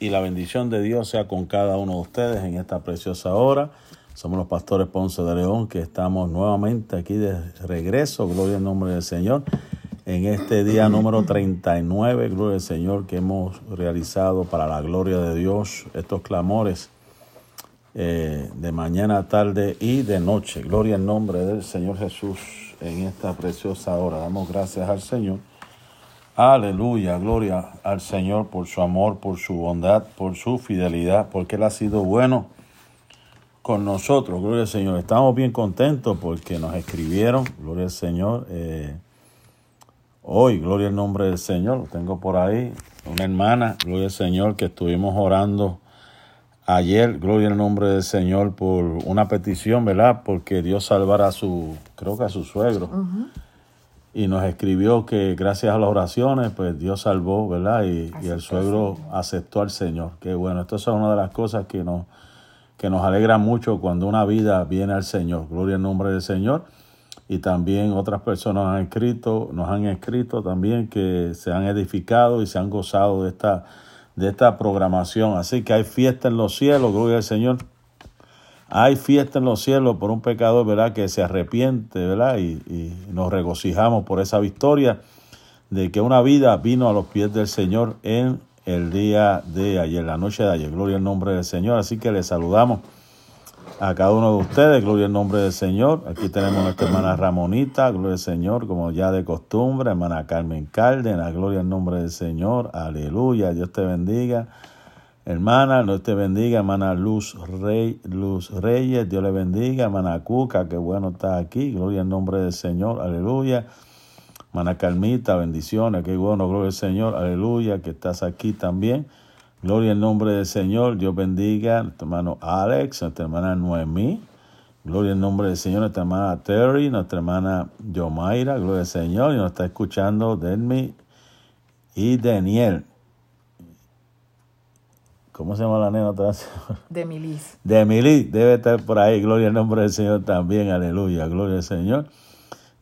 y la bendición de Dios sea con cada uno de ustedes en esta preciosa hora. Somos los pastores Ponce de León que estamos nuevamente aquí de regreso, gloria al nombre del Señor, en este día número 39, gloria al Señor, que hemos realizado para la gloria de Dios estos clamores eh, de mañana, tarde y de noche. Gloria al nombre del Señor Jesús en esta preciosa hora. Damos gracias al Señor Aleluya, gloria al Señor por su amor, por su bondad, por su fidelidad, porque Él ha sido bueno con nosotros. Gloria al Señor. Estamos bien contentos porque nos escribieron, gloria al Señor. Eh, hoy, gloria al nombre del Señor, lo tengo por ahí, una hermana, gloria al Señor, que estuvimos orando ayer, gloria al nombre del Señor, por una petición, ¿verdad? Porque Dios salvara a su, creo que a su suegro y nos escribió que gracias a las oraciones, pues Dios salvó, ¿verdad? Y, el suegro aceptó al Señor. Qué bueno, esto es una de las cosas que nos, que nos alegra mucho cuando una vida viene al Señor. Gloria al nombre del Señor. Y también otras personas han escrito, nos han escrito también que se han edificado y se han gozado de esta, de esta programación. Así que hay fiesta en los cielos, gloria al Señor. Hay fiesta en los cielos por un pecador, ¿verdad? Que se arrepiente, ¿verdad? Y, nos regocijamos por esa victoria de que una vida vino a los pies del Señor en el día de ayer, la noche de ayer. Gloria al nombre del Señor. Así que les saludamos a cada uno de ustedes. Gloria al nombre del Señor. Aquí tenemos a nuestra hermana Ramonita. Gloria al Señor, como ya de costumbre. Hermana Carmen Cárdenas. Gloria al nombre del Señor. Aleluya. Dios te bendiga. Hermana, Dios te bendiga, hermana Luz, Rey, Luz Reyes, Dios le bendiga, hermana Cuca, qué bueno está aquí, gloria al nombre del Señor, aleluya. Hermana Carmita, bendiciones, qué bueno, gloria al Señor, aleluya, que estás aquí también. Gloria al nombre del Señor, Dios bendiga a nuestro hermano Alex, nuestra hermana Noemí, gloria al nombre del Señor, nuestra hermana Terry, nuestra hermana Yomaira, gloria al Señor, y nos está escuchando Denmi y Daniel. ¿Cómo se llama la nena otra vez? De Milis. De Milis, debe estar por ahí. Gloria al nombre del Señor también. Aleluya. Gloria al Señor.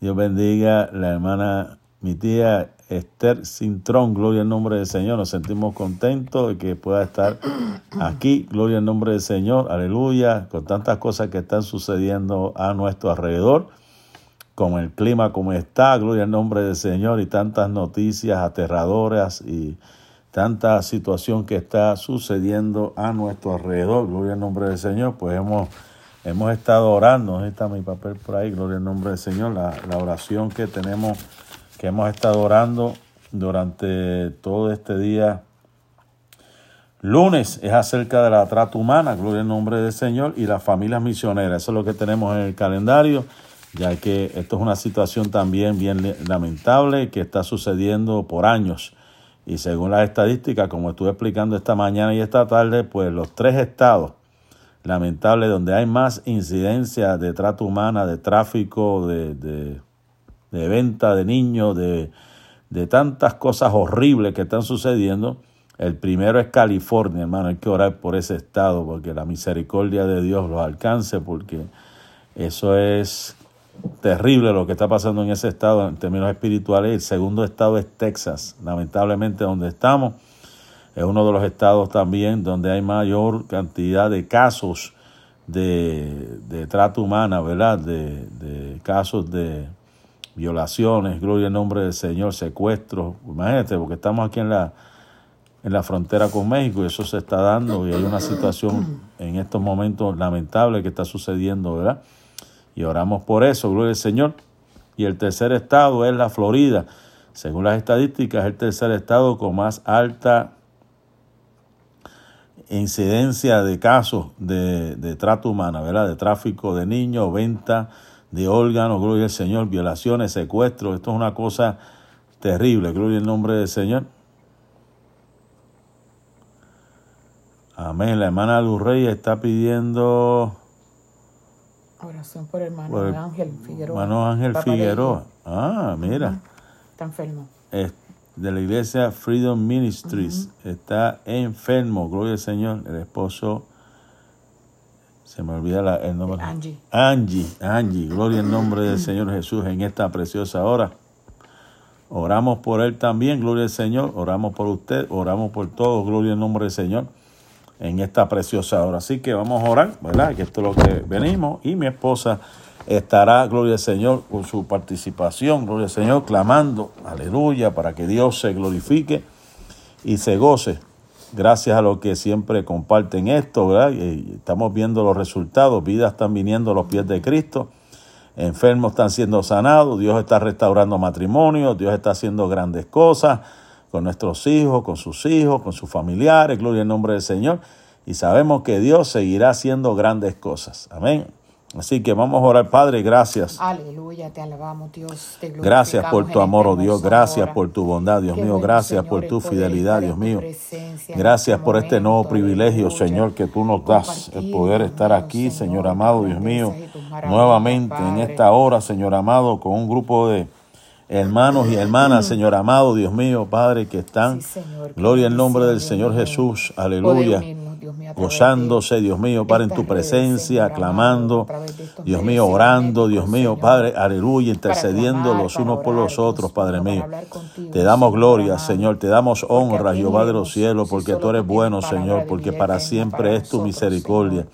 Dios bendiga la hermana, mi tía Esther Cintrón. Gloria al nombre del Señor. Nos sentimos contentos de que pueda estar aquí. Gloria al nombre del Señor. Aleluya. Con tantas cosas que están sucediendo a nuestro alrededor. Con el clima como está. Gloria al nombre del Señor. Y tantas noticias aterradoras y tanta situación que está sucediendo a nuestro alrededor. Gloria al nombre del Señor. Pues hemos, hemos estado orando. Ahí está mi papel por ahí. Gloria al nombre del Señor. La, la oración que tenemos, que hemos estado orando durante todo este día. Lunes es acerca de la trata humana, gloria al nombre del Señor, y las familias misioneras. Eso es lo que tenemos en el calendario, ya que esto es una situación también bien lamentable que está sucediendo por años y según las estadísticas, como estuve explicando esta mañana y esta tarde, pues los tres estados lamentables donde hay más incidencia de trata humana, de tráfico, de, de, venta de niños, de, de tantas cosas horribles que están sucediendo, el primero es California, hermano. Hay que orar por ese estado porque la misericordia de Dios los alcance, porque eso es terrible lo que está pasando en ese estado en términos espirituales. El segundo estado es Texas, lamentablemente donde estamos. Es uno de los estados también donde hay mayor cantidad de casos de, de trata humana, ¿verdad? De, de, casos de violaciones, gloria al nombre del Señor, secuestros. Imagínate, porque estamos aquí en la, en la frontera con México y eso se está dando y hay una situación en estos momentos lamentable que está sucediendo, ¿verdad? Y oramos por eso, gloria al Señor. Y el tercer estado es la Florida. Según las estadísticas, es el tercer estado con más alta incidencia de casos de, de trato humana, ¿verdad? De tráfico de niños, venta de órganos, gloria al Señor, violaciones, secuestros. Esto es una cosa terrible, gloria al nombre del Señor. Amén. La hermana Luz Rey está pidiendo Oración por el hermano Ángel Figueroa. Hermano Ángel Figueroa. Ah, mira. Está enfermo. de la iglesia Freedom Ministries. Está enfermo, gloria al Señor. El esposo, se me olvida el nombre. Angie. Angie, Angie, gloria al nombre del Señor Jesús en esta preciosa hora. Oramos por él también, gloria al Señor. Oramos por usted, oramos por todos, gloria al nombre del Señor en esta preciosa hora. Así que vamos a orar, ¿verdad? Que esto es lo que venimos. Y mi esposa estará, gloria al Señor, con su participación, gloria al Señor, clamando, aleluya, para que Dios se glorifique y se goce. Gracias a los que siempre comparten esto, ¿verdad? Estamos viendo los resultados, vidas están viniendo a los pies de Cristo, enfermos están siendo sanados, Dios está restaurando matrimonios, Dios está haciendo grandes cosas con nuestros hijos, con sus hijos, con sus familiares, gloria al nombre del Señor. Y sabemos que Dios seguirá haciendo grandes cosas. Amén. Así que vamos a orar, Padre, gracias. Aleluya, te alabamos, Dios. Te gracias por tu amor, oh Dios. Gracias por tu bondad, Dios mío. Gracias por tu fidelidad, Dios mío. Gracias por este nuevo privilegio, Señor, que tú nos das, el poder estar aquí, Señor amado, Dios mío, nuevamente en esta hora, Señor amado, con un grupo de hermanos y hermanas, Señor amado, Dios mío, Padre, que están, gloria al nombre del Señor Jesús, aleluya gozándose, Dios mío, Padre, en tu presencia, clamando, Dios mío, orando, Dios mío, Padre, aleluya, intercediendo los unos por los otros, Padre mío. Te damos gloria, Señor, te damos honra, Jehová de los cielos, porque tú eres bueno, Señor, porque para siempre es tu misericordia.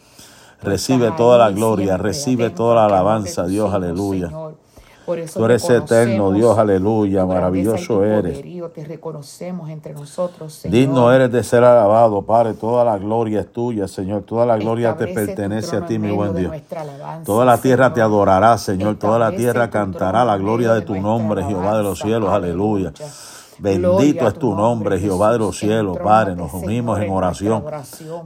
Recibe toda la gloria, recibe toda la alabanza, Dios, aleluya. Tú eres eterno, Dios, aleluya, maravilloso eres. Te reconocemos entre nosotros, Digno eres de ser alabado, Padre. Toda la gloria es tuya, Señor. Toda la gloria te pertenece a ti, mi buen Dios. Toda la tierra te adorará, Señor. Toda la tierra cantará la gloria de tu nombre, Jehová de los cielos, aleluya. Bendito es tu nombre, Jehová de los cielos, Padre. Nos unimos en oración.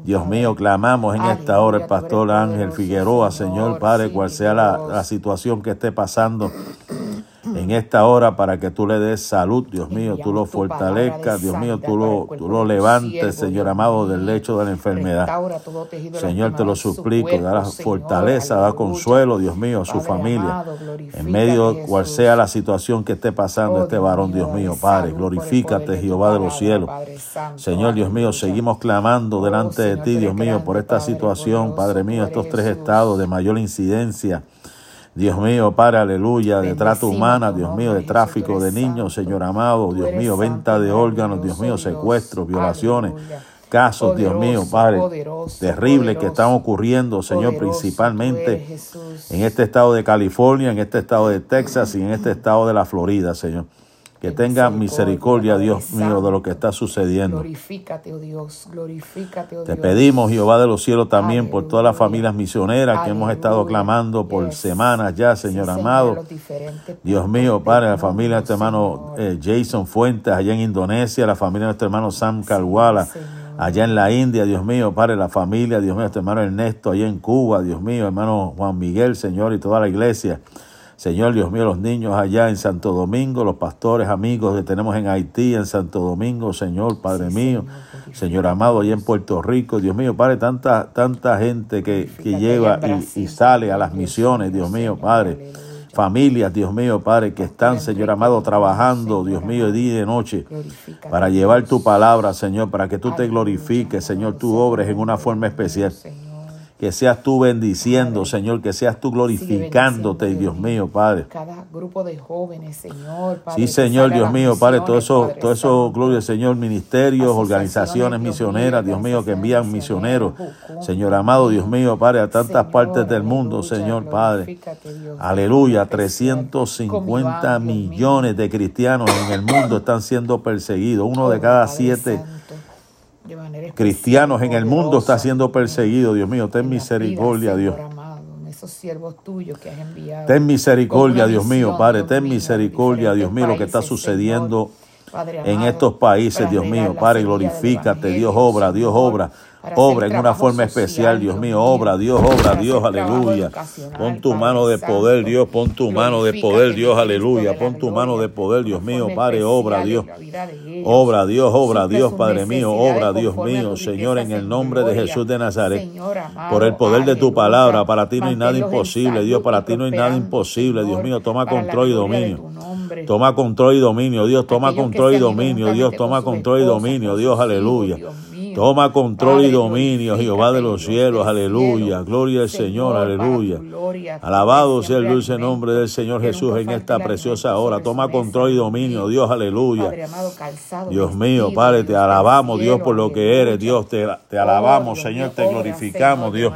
Dios mío, clamamos en esta hora el pastor Ángel Figueroa, Señor, Padre, cual sea la, la situación que esté pasando en esta hora para que tú le des salud, Dios mío, tú lo fortalezcas, Dios mío, tú lo, tú lo levantes, Señor amado, del lecho de la enfermedad. Señor, te lo suplico, da fortaleza, da consuelo, Dios mío, a su familia, en medio de cual sea la situación que esté pasando este varón, Dios mío, Padre, glorifícate, Jehová de los cielos. Señor, Dios mío, seguimos clamando delante de ti, Dios mío, por esta situación, Padre mío, estos tres estados de mayor incidencia Dios mío, Padre, aleluya, de trata humana, Dios mío, de tráfico de niños, Señor amado, Dios mío, venta de órganos, Dios mío, secuestros, violaciones, casos, Dios mío, Padre, terribles que están ocurriendo, Señor, principalmente en este estado de California, en este estado de Texas y en este estado de la Florida, Señor. Que tenga misericordia, Dios mío, de lo que está sucediendo. Glorifícate, oh Dios, glorifícate, oh Te pedimos, Jehová de los cielos, también por todas las familias misioneras que hemos estado clamando por semanas ya, Señor amado. Dios mío, Padre, la familia de nuestro hermano eh, Jason Fuentes allá en Indonesia, la familia de nuestro hermano Sam Calwala allá en la India, Dios mío, Padre, la familia, Dios mío, nuestro hermano Ernesto allá en Cuba, Dios mío, hermano Juan Miguel, Señor, y toda la iglesia. Señor Dios mío, los niños allá en Santo Domingo, los pastores amigos que tenemos en Haití, en Santo Domingo, Señor, Padre mío, Señor amado, allá en Puerto Rico, Dios mío, Padre, tanta, tanta gente que, que lleva y, y, sale a las misiones, Dios mío, Padre. Familias, Dios mío, Padre, que están, Señor amado, trabajando, Dios mío, día y de noche, para llevar tu palabra, Señor, para que tú te glorifiques, Señor, tú obres en una forma especial que seas tú bendiciendo, Señor, que seas tú glorificándote, Dios mío, Padre. Cada grupo de jóvenes, Señor, Padre, Sí, Señor, Dios mío, Padre, todo eso, todo eso, gloria Señor, ministerios, organizaciones misioneras, Dios mío, que envían misioneros, Señor amado, Dios mío, Padre, a tantas partes del mundo, Señor, Padre. Aleluya, 350 millones de cristianos en el mundo están siendo perseguidos, uno de cada siete cristianos en el mundo está siendo perseguido, Dios mío, ten misericordia, Dios. Ten misericordia, Dios mío, Padre, ten misericordia, Dios mío, lo que está sucediendo en estos países, Dios mío, Padre, glorifícate, Dios obra, Dios obra. Obra en una forma especial, Dios mío, obra, Dios, obra, Dios, aleluya. Pon tu mano de poder, Dios, pon tu mano de poder, Dios, aleluya. Pon tu mano de poder, Dios mío, Padre, obra, Dios. Obra, Dios, obra, Dios, Padre mío, obra, Dios mío, Señor, en el nombre de Jesús de Nazaret. Por el poder de tu palabra, para ti no hay nada imposible, Dios, para ti no hay nada imposible, Dios mío, toma control y dominio. Toma control y dominio, Dios, toma control y dominio, Dios, toma control y dominio, Dios, aleluya. Toma control y dominio, Jehová de los cielos, aleluya. Gloria al Señor, aleluya. Alabado sea el dulce nombre del Señor Jesús en esta preciosa hora. Toma control y dominio, Dios, aleluya. Dios mío, Padre, te alabamos, Dios, por lo que eres, Dios, te, te alabamos, Señor, te glorificamos, Dios.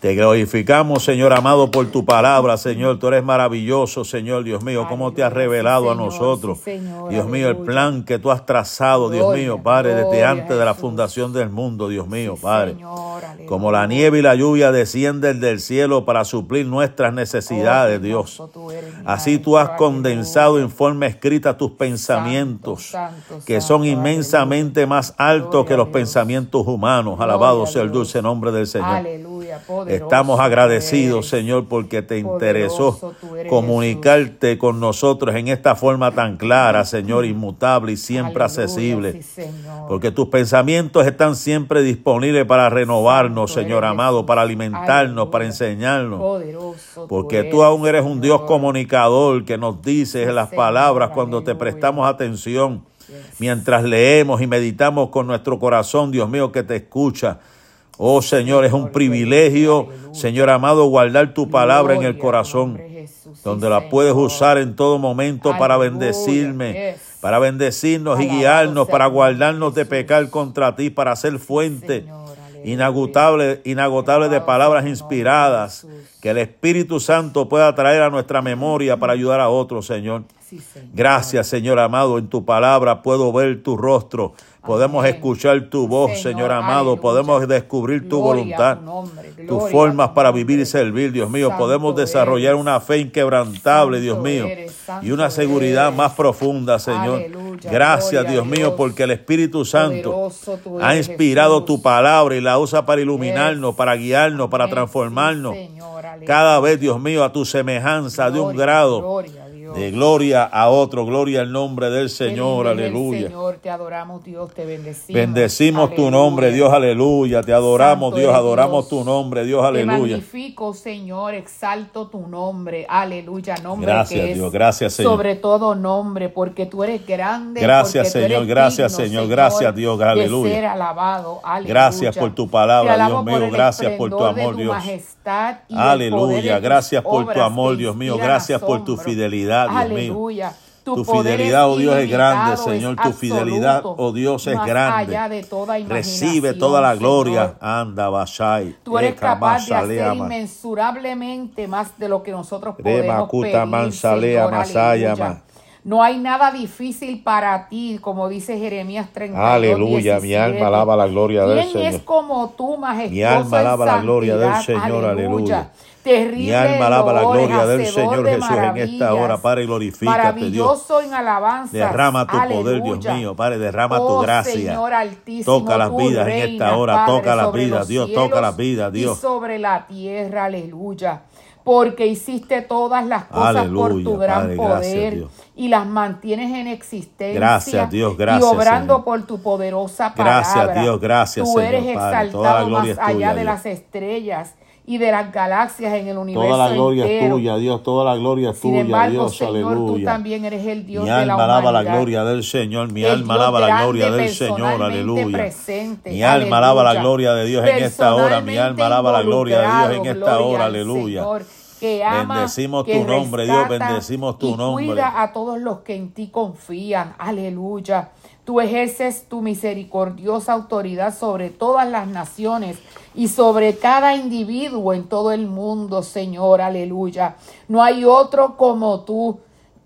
Te glorificamos, Señor amado, por tu palabra, Señor. Tú eres maravilloso, Señor, Dios mío, cómo te has revelado a nosotros. Dios mío, el plan que tú has trazado, Dios mío, Padre, desde antes de la fundación del mundo, Dios mío, Padre. Como la nieve y la lluvia descienden del cielo para suplir nuestras necesidades, oh, Dios. Así tú has condensado en forma escrita tus pensamientos, que son inmensamente más altos que los pensamientos humanos. Alabado sea el dulce nombre del Señor. Estamos agradecidos, Señor, porque te interesó comunicarte con nosotros en esta forma tan clara, Señor, inmutable y siempre accesible. Porque tus pensamientos están siempre disponibles para renovarnos, Señor amado, para alimentarnos, para enseñarnos. Porque tú aún eres un Dios comunicador que nos dices las palabras cuando te prestamos atención. Mientras leemos y meditamos con nuestro corazón, Dios mío, que te escucha. Oh Señor, es un privilegio, Señor amado, guardar tu palabra en el corazón, donde la puedes usar en todo momento para bendecirme, para bendecirnos y guiarnos, para guardarnos de pecar contra ti, para ser fuente inagotable, inagotable de palabras inspiradas que el Espíritu Santo pueda traer a nuestra memoria para ayudar a otros, Señor. Gracias, Señor amado, en tu palabra puedo ver tu rostro, podemos escuchar tu voz, Señor, amado, podemos descubrir tu voluntad, tus formas para vivir y servir, Dios mío, podemos desarrollar una fe inquebrantable, Dios mío, y una seguridad más profunda, Señor. Gracias, Dios mío, porque el Espíritu Santo ha inspirado tu palabra y la usa para iluminarnos, para guiarnos, para transformarnos. Cada vez, Dios mío, a tu semejanza de un grado de gloria a otro, gloria al nombre del Señor, aleluya. Señor, te adoramos, Dios, te bendecimos. Bendecimos tu nombre, Dios, aleluya. Te adoramos, Dios, adoramos tu nombre, Dios, aleluya. Te magnifico, Señor, exalto tu nombre, aleluya, nombre gracias, que Dios, gracias, Señor. Sobre todo nombre, porque tú eres grande. Gracias, Señor, gracias, Señor, gracias, Dios, aleluya. De ser alabado, aleluya. Gracias por tu palabra, Dios mío, gracias por tu amor, Dios. aleluya, gracias por tu amor, Dios mío, gracias por tu fidelidad. Aleluya. Tu, fidelidad, oh Dios, es grande, Señor. Tu fidelidad, oh Dios, es grande. Recibe toda la gloria. Anda, Bashai. Tú eres capaz de hacer inmensurablemente más de lo que nosotros podemos pedir, Señor, No hay nada difícil para ti, como dice Jeremías 32, Aleluya, mi alma alaba la gloria del Señor. ¿Quién es como tú, majestuoso Mi alma alaba la gloria del Señor, aleluya. Terrible Mi alma alaba la gloria del Señor Jesús en esta hora. Padre, glorifícate, Dios. en alabanza. Derrama tu poder, Dios mío. Padre, derrama tu oh, gracia. toca las vidas en esta hora. toca las vidas, Dios. Toca las vidas, Dios. Y sobre la tierra, aleluya porque hiciste todas las cosas por tu gran poder y las mantienes en existencia. Gracias, Dios, gracias. Y obrando por tu poderosa palabra. Gracias, Dios, gracias. Tú eres exaltado más allá de las estrellas y de las galaxias en el universo Toda la gloria es tuya, Dios, toda la gloria es tuya, embargo, Dios, Señor, aleluya. Tú también eres el Dios mi de alma alaba la gloria del Señor, mi alma alaba la gloria del Señor, aleluya. mi alma alaba la gloria de Dios en esta hora, mi alma alaba la gloria de Dios en esta hora, aleluya. que ama, bendecimos tu nombre, Dios, bendecimos tu y nombre. Cuida a todos los que en ti confían, aleluya. Tú ejerces tu misericordiosa autoridad sobre todas las naciones y sobre cada individuo en todo el mundo, Señor, aleluya. No hay otro como tú,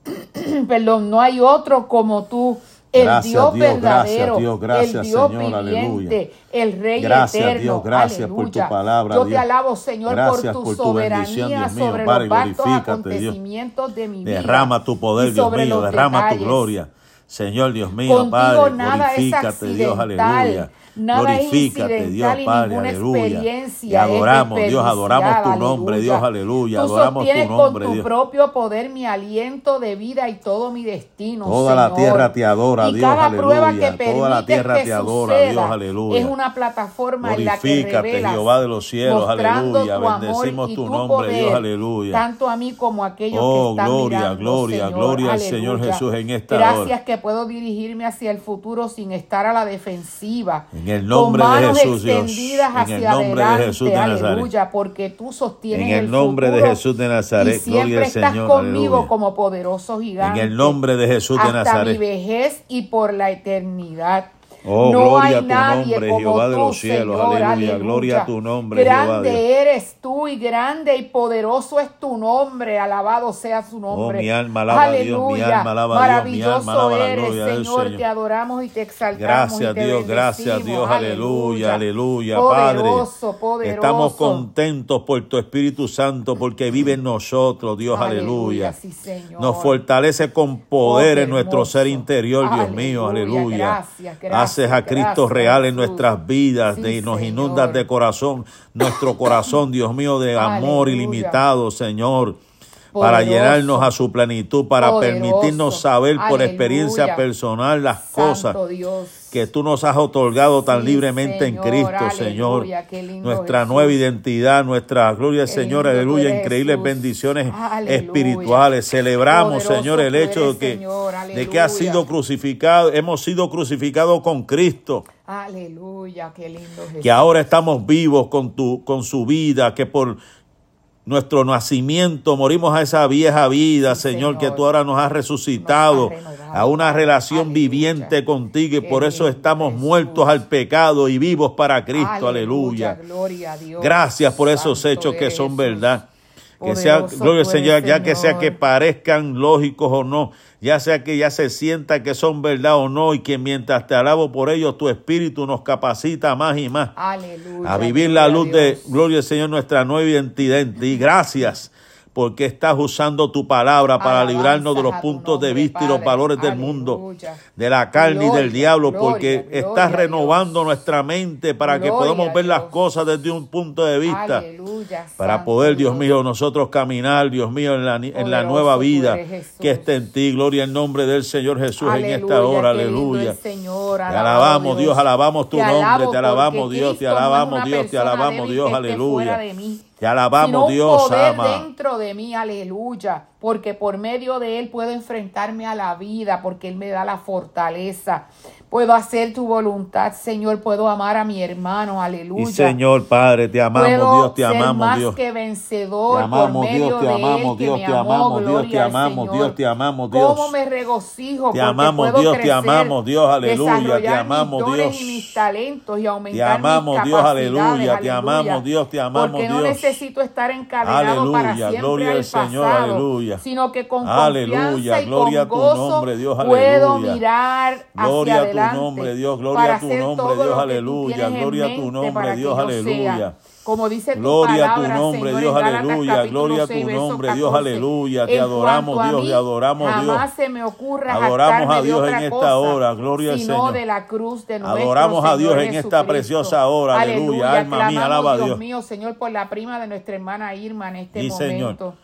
perdón, no hay otro como tú. El Dios, verdadero, el Dios viviente, el Rey gracias, eterno. Dios, gracias por tu palabra. Yo te alabo, Señor, por tu soberanía sobre los vastos acontecimientos de mi vida. Derrama tu poder, Dios mío, derrama tu gloria. Señor Dios mío, Padre, glorifícate, Dios, aleluya. Nada Glorifícate, Dios Padre, aleluya. Te adoramos, Dios, adoramos tu nombre, Dios, aleluya. Tú adoramos tu nombre, con tu propio poder mi aliento de vida y todo mi destino. Toda la tierra te adora, Dios, aleluya. Toda la tierra te adora, Dios, aleluya. Es una plataforma en la que revelas, Jehová de los cielos, aleluya. Bendecimos tu, nombre, Dios, aleluya. Tanto a mí como a aquellos oh, que están gloria, mirando, gloria, Señor, gloria al Señor Jesús en esta Gracias hora. que que puedo dirigirme hacia el futuro sin estar a la defensiva. En el nombre con de Jesús, Dios. En el nombre de Jesús de Nazaret. aleluya, porque tú sostienes En el nombre de Jesús de Nazaret, y siempre gloria al estás Señor, conmigo aleluya. como poderoso gigante. En el nombre de Jesús de hasta mi Nazaret. vejez y por la eternidad. Oh, no gloria hay a tu nadie nombre, como Jehová de tú, los cielos, Señor, aleluya. Gloria a tu nombre, grande Jehová eres tú y grande y poderoso es tu nombre. Alabado sea su nombre. Oh, mi alma alaba a Dios, mi Aleluya. alma alaba a Dios, mi Maravilloso alma alaba la eres, del Señor. Te adoramos y te exaltamos. Gracias y te Dios, gracias. Dios, aleluya, aleluya, Poderoso, Padre. poderoso. Estamos contentos por tu Espíritu Santo porque vive en nosotros, Dios, aleluya. sí, Señor. Nos fortalece con poder Oh, en nuestro ser interior, Dios mío, Aleluya, aleluya. gracias, gracias, Haces a Cristo gracias, real en nuestras vidas, Sí, de, nos Señor. inundas de corazón, nuestro corazón, Dios mío, de amor Aleluya. ilimitado, Señor. Para llenarnos a su plenitud, para Poderoso. permitirnos saber por Aleluya. experiencia personal las cosas Dios. Que tú nos has otorgado tan Sí, libremente en Señor, Cristo, aleluya, Señor. Nuestra Jesús. nueva identidad, nuestra gloria Señor, aleluya, increíbles Jesús. bendiciones Aleluya. espirituales. Celebramos, Poderoso Señor, el hecho de eres, que, Señor, de que ha aleluya. sido crucificado, hemos sido crucificados con Cristo Aleluya, qué lindo Jesús. que ahora estamos vivos con tu con su vida, que por nuestro nacimiento morimos a esa vieja vida, Sí, Señor, que tú ahora nos has resucitado Nos has renovado. a una relación Aleluya. viviente contigo y Qué por eso estamos Jesús. muertos al pecado y vivos para Cristo, aleluya. Gloria a Dios. Gracias por esos hechos que son verdad. Que sea, gloria Señor, ya que sea que parezcan lógicos o no, ya sea que ya se sienta que son verdad o no, y que mientras te alabo por ellos, tu espíritu nos capacita más y más Aleluya. a vivir la luz de, gloria al Señor, nuestra nueva identidad en ti. Gracias porque estás usando tu palabra para librarnos de los puntos de vista y los valores del mundo, de la carne y del diablo, gloria, porque gloria estás renovando Dios. nuestra mente para que podamos ver las cosas desde un punto de vista. Aleluya, Para Santo poder, Dios mío, nosotros caminar, Dios mío, en la, en la nueva vida que está en ti. Gloria al nombre del Señor Jesús en esta hora. Aleluya. Te alabamos, Dios, alabamos tu Te nombre, te alabamos, Dios, te alabamos, Dios, te alabamos, Dios, aleluya. Te alabamos, Dios, poder ama. dentro de mí, aleluya, porque por medio de él puedo enfrentarme a la vida, porque él me da la fortaleza. Puedo hacer tu voluntad, Señor, puedo amar a mi hermano, aleluya. Y Señor Padre, te amamos, Puedo Dios, te ser amamos, más Dios. que vencedor Te amamos, por medio Dios, te de amamos, él que Dios, me te amó, amamos, Dios, gloria te amamos. Dios, te amamos, Dios. Cómo me regocijo Te amamos, puedo Dios, te amamos, Dios, aleluya, te amamos, mis Dios. y mis talentos y Te amamos, mis Dios, aleluya, te amamos, Dios, te amamos, porque no Dios. necesito estar encadenado para Aleluya, siempre gloria al Señor, aleluya. sino que con Aleluya, confianza y gloria a tu nombre, Dios, puedo aleluya. mirar Gloria hacia a tu nombre, Dios, gloria a tu nombre, Dios, aleluya, gloria a tu nombre, Dios, aleluya. sea. Como dice tu Gloria a tu nombre, Señor, Dios, aleluya. Gloria a tu 6, verso nombre, Dios, 14. aleluya. Te adoramos, Dios, te adoramos, Dios. Jamás se me ocurra Adoramos a Dios en esta hora, gloria al Señor. de la cruz de nuestro Adoramos a Dios en esta preciosa hora, aleluya. Alma mía, alaba a Dios Dios. mío, Señor, por la prima de nuestra hermana Irma en este Señor.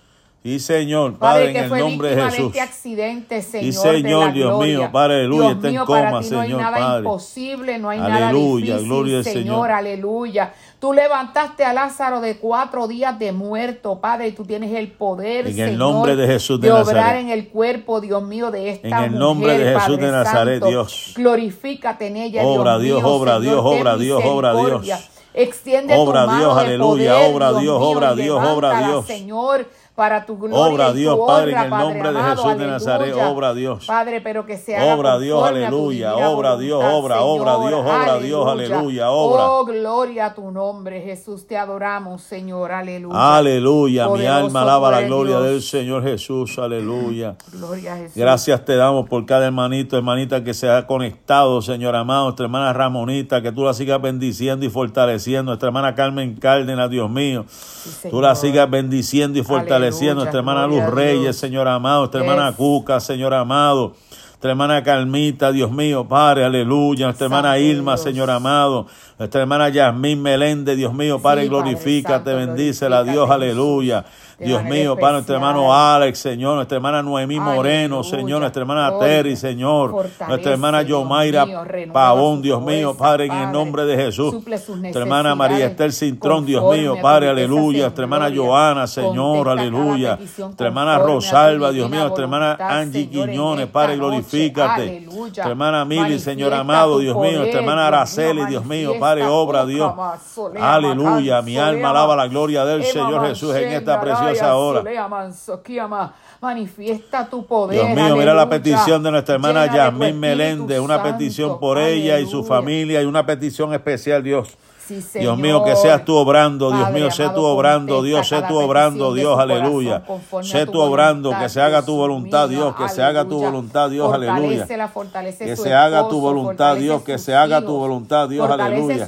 Y Señor, Padre, Padre, que en el nombre de Jesús. este accidente, Señor. Y Señor, de Dios gloria. mío, Padre, aleluya, Dios está en mío, para coma, ti no hay Señor, nada Padre. imposible, no hay Aleluya, nada difícil, Señor, Señor. aleluya. Tú levantaste a Lázaro de cuatro días de muerto, Padre, y tú tienes el poder, En el Señor, nombre de Jesús de obrar Nazaret. en el cuerpo, Dios mío, de esta En el mujer, nombre de Jesús Padre de Nazaret, Santo. Dios. Glorifícate en ella, Obra, Dios, Dios, mío, obra, Señor, Dios, obra, Dios, obra, Dios. Extiende Obra, tu mano Dios, de aleluya, poder, obra, Dios, obra, Dios, obra, Dios. Señor, para tu gloria Obra, y tu Dios, Padre, en el Padre nombre de Jesús de Nazaret, obra, Dios. Padre, pero que se haga Obra, Dios, aleluya, obra, Dios, obra, obra, Dios, obra, Dios, aleluya, obra. Oh, gloria a tu nombre, Jesús, te adoramos, Señor, aleluya. Aleluya, mi alma alaba la gloria Dios. del Señor Jesús, aleluya. Gloria a Jesús. Gracias te damos por cada hermanito, hermanita que se ha conectado, Señor amado. Nuestra hermana Ramonita, que tú la sigas bendiciendo y fortaleciendo. Nuestra hermana Carmen Cárdenas, Dios mío. Sí, Tú la sigas bendiciendo y fortaleciendo. Aleluya, Nuestra hermana Luz Reyes. Señor amado. Nuestra hermana. Cuca, Señor amado. Nuestra hermana Carmita, Dios mío, Padre, aleluya. Nuestra hermana Irma, Dios. Señor amado. Nuestra hermana Yasmín Meléndez, Dios mío, Padre, Sí, glorifícate, Santo, bendícela, Dios, aleluya. Dios mío, Padre, nuestro especial. hermano Alex, Señor, nuestra hermana Noemí Moreno, Aleluya. Señor, nuestra hermana Gloria. Terry, Señor, nuestra hermana Dios Yomaira mío, Pavón, Dios mío, Padre, en el nombre de Jesús. Nuestra hermana María Esther Cintrón, Dios mío, Padre, aleluya. Nuestra hermana. Joana, Señor, aleluya. Nuestra hermana Rosalba, Dios mío, nuestra hermana Angie Quiñones, Padre, glorifícate. Tu hermana Mili, Señor amado, Dios mío, esta hermana Araceli, Dios mío, Padre, obra, Dios. Aleluya, mi alma alaba la gloria del Señor Jesús en esta preciosa raya, hora. solea, manso, kiama. Manifiesta tu poder. Dios mío, mira la petición de nuestra hermana Yasmín Meléndez, una petición por ella y su familia y una petición especial, Dios. Sí, Dios mío, que seas tú obrando, Dios mío, sé tú obrando, Dios, sé tú obrando, Dios, aleluya. Sé tu tú obrando, que se haga tu voluntad, Dios, que se haga tu voluntad, Dios, aleluya. Que se haga tu voluntad, Dios, que se haga tu voluntad, Dios, aleluya.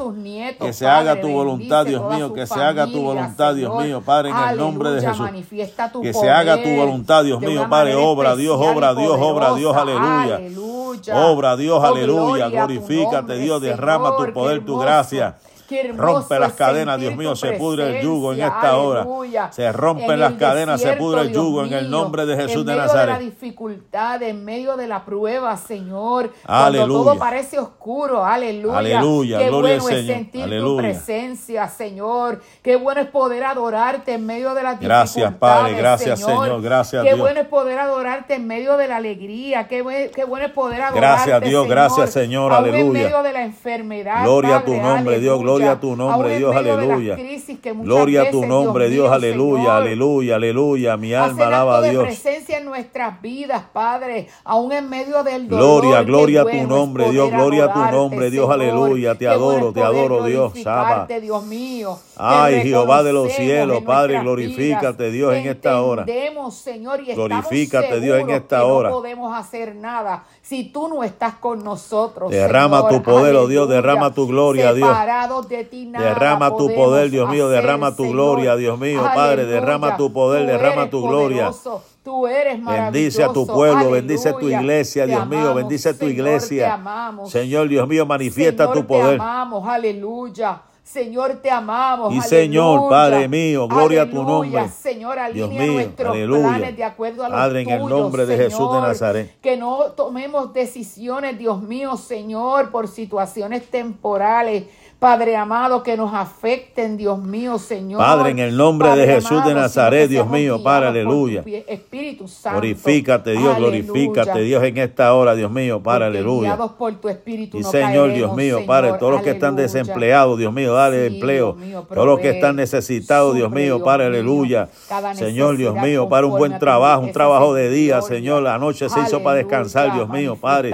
Que se haga tu voluntad, Dios mío, que se haga tu voluntad, Dios mío, Padre, en el nombre de Jesús. Que se haga tu voluntad, Dios mío, Padre, obra, Dios, obra, Dios, obra, Dios, aleluya. Obra, Dios, aleluya. Glorifícate, Dios, derrama tu poder, tu gracia. Qué Rompe las es cadenas, Dios mío, se pudre el yugo en esta hora. aleluya. Se rompen En las cadenas, se desierto, pudre el Dios yugo en el nombre de Jesús en de medio Nazaret. de la dificultad, en medio de la prueba, Señor. Aleluya. Cuando todo parece oscuro, aleluya. Aleluya, Qué gloria al bueno es Señor, sentir aleluya. tu presencia, Señor. Qué bueno es poder adorarte en medio de las Gracias, dificultades, Padre, gracias, Señor, gracias, Qué Dios. bueno es poder adorarte en medio de la alegría. Qué, buen- qué bueno es poder adorarte, Gracias, Dios, gracias, Señor, aún en aleluya. medio de la enfermedad, Gloria a tu Padre, nombre, Dios, aleluya. Gloria a tu nombre, Dios, aleluya. Gloria a tu nombre, Dios, aleluya, Señor, aleluya, aleluya. Mi alma alaba a Dios. presencia en nuestras vidas, Padre, aún en medio del dolor. Gloria, gloria a tu nombre, Dios, gloria a tu nombre, Dios, aleluya. Te adoro, te adoro, Dios, glorificarte, Dios mío. Ay, Jehová de los cielos, Padre, glorifícate, vidas. Dios, en esta hora. Señor, y Glorifícate, Dios, en esta hora. No podemos hacer nada si tú no estás con nosotros. Derrama Señor. tu poder, oh Dios, derrama tu gloria, Dios. De ti nada Derrama tu poder, Dios mío, derrama tu Señor. gloria, Dios mío, Padre, derrama tu poder, derrama tu gloria. poderoso, Tú eres maravilloso. Bendice a tu pueblo, Aleluya. bendice tu iglesia, Dios mío, bendice tu Señor, iglesia. Señor, Dios mío, manifiesta Señor, tu poder. Te amamos, aleluya. Señor, te amamos. Y Señor, aleluya. Padre mío, gloria a tu nombre. Señor, Dios alinea mío, nuestros aleluya. planes de acuerdo a los Padre, en el nombre de Jesús de Señor. Nazaret. Que no tomemos decisiones, Dios mío, Señor, por situaciones temporales. Padre amado, que nos afecten, Dios mío, Señor. Padre, en el nombre de Jesús de Nazaret, Dios mío, Padre, aleluya. Espíritu Santo. Glorifícate, Dios, Aleluya. glorifícate, Dios, en esta hora, Dios mío, Padre, Porque aleluya. por tu espíritu Y no Señor, Dios mío, Señor. Padre, todos los que están desempleados, Dios mío, dale Sí, empleo. Mío, todos los que están necesitados, Dios mío, Padre, aleluya. Señor, Dios mío, para un buen trabajo, un trabajo de día, gloria. Señor. La noche se hizo para descansar. Dios mío, Padre.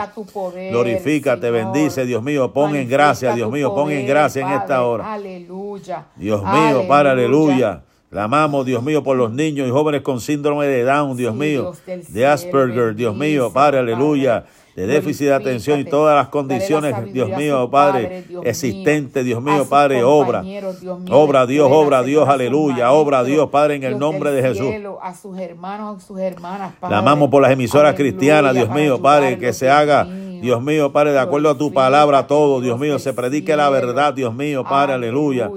Glorifícate, bendice, Dios mío, pon en gracia, Dios mío, pon en poder, gracia en esta Padre. hora. Aleluya. Dios mío, Padre, aleluya. La amamos, Dios mío, por los niños y jóvenes con síndrome de Down, Dios Sí, mío, Dios de Asperger, Dios mío, Padre, Padre. aleluya, de déficit de atención y todas las la condiciones, Dios mío, Padre, Padre, Dios existente, Dios mío, Padre, obra. compañeros, Dios mío, Obra, Dios, obra, Dios, aleluya, obra, Dios, Padre, en el nombre de Jesús. cielo, a sus hermanos, a sus hermanas, Padre. La amamos por las emisoras Aleluya, cristianas, Dios mío, Padre, que se haga. Dios mío, Padre, de acuerdo a tu palabra, todo, Dios mío, se predique la verdad, Dios mío, Padre, aleluya.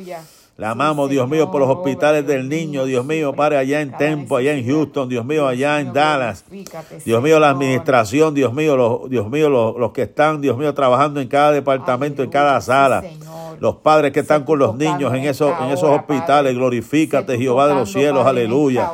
La amamos, Dios mío, por los hospitales del niño, Dios mío, Padre, allá en Tempo, allá en. Houston, Dios mío, allá en Dallas. Dios mío, la administración, Dios mío, los, Dios mío, los, los que están, Dios mío, trabajando en cada departamento, en cada sala. Los padres que están con los niños en esos, en esos hospitales. Glorifícate, Jehová de los cielos, aleluya.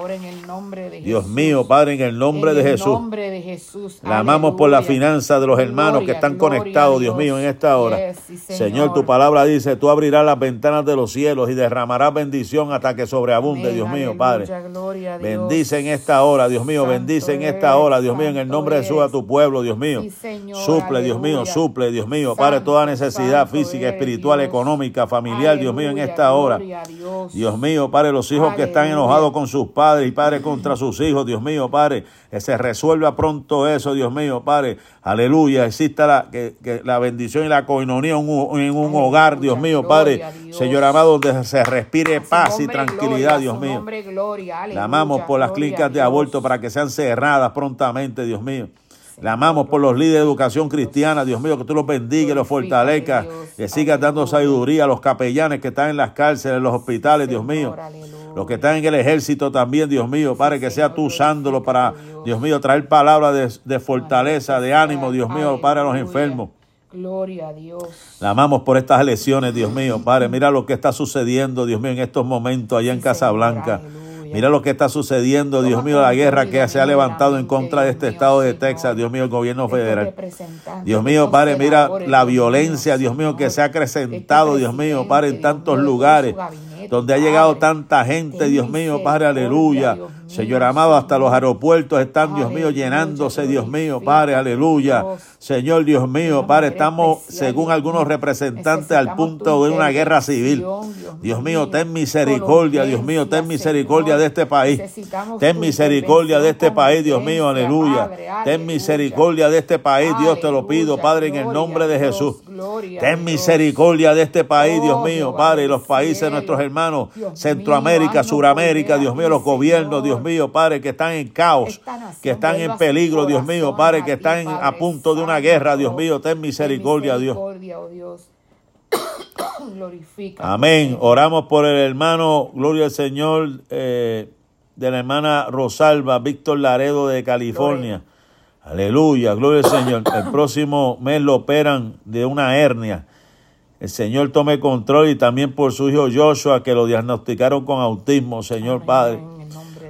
Nombre de Dios mío, Padre, en el nombre En de el Jesús. nombre de Jesús. La amamos por la finanza de los hermanos que están conectados, Dios mío, en esta hora. Yes, sí, Señor, tu palabra dice, tú abrirás las ventanas de los cielos y derramarás bendición hasta que sobreabunde, Amén, Dios mío, aleluya, Padre. gloria a Dios. Bendice en esta hora, Dios mío, Santo bendice en esta hora, Dios mío, en el nombre de Jesús a tu pueblo, Dios mío. Sí, Señor, Suple, Dios mío, suple, Dios mío, Padre, toda necesidad física, espiritual, Dios. económica, familiar, Dios mío, en esta hora. Dios. Mío, Padre, los hijos que están enojados con sus padres y Padre contra sus hijos, Dios mío, Padre, que se resuelva pronto eso, Dios mío, Padre, aleluya, exista la, que, que la bendición y la coinonía en un, en un hogar, Dios mío, Padre. Señor amado, donde se respire paz y tranquilidad, Dios mío. La amamos por las clínicas de aborto para que sean cerradas prontamente, Dios mío. La amamos por los líderes de educación cristiana, Dios mío, que tú los bendiga y los fortalezcas, que sigas dando sabiduría a los capellanes que están en las cárceles, en los hospitales, Dios mío. Los que están en el ejército también, Dios mío, Padre, que sea tú usándolo para, Dios mío, traer palabras de, de fortaleza, de ánimo, Dios mío, para los enfermos. Gloria a Dios. La amamos por estas elecciones, Dios mío, Padre. Mira lo que está sucediendo, Dios mío, en estos momentos allá en Casablanca. Mira lo que está sucediendo, Dios mío, la guerra que se ha levantado en contra de este estado de Texas, Dios mío, el gobierno federal. Dios mío, Padre, mira la violencia, Dios mío, que se ha acrecentado, Dios mío, Padre, en tantos lugares donde ha llegado tanta gente, Dios mío, Padre, aleluya. Señor amado, hasta los aeropuertos están, Dios mío, llenándose, Dios mío, Padre, aleluya. Señor, Dios mío, Padre, estamos, según algunos representantes, al punto de una guerra civil. Dios mío, ten misericordia, Dios mío, ten misericordia de este país. Ten misericordia de este país, Dios mío, aleluya. Ten misericordia de este país, Dios te lo pido, Padre, en el nombre de Jesús. Ten misericordia de este país, Dios mío, Padre, y los países de nuestros hermanos, Centroamérica, Suramérica, Dios mío, los gobiernos, Dios mío, Padre, que están en caos, que están en peligro, Dios mío, Padre, que están a punto de una guerra, Dios mío, ten misericordia, Dios. Amén. Oramos por el hermano, gloria al Señor, eh, de la hermana Rosalba, Víctor Laredo de California. Aleluya, gloria al Señor. El próximo mes lo operan de una hernia. El Señor tome control y también por su hijo Joshua, que lo diagnosticaron con autismo, Señor Padre.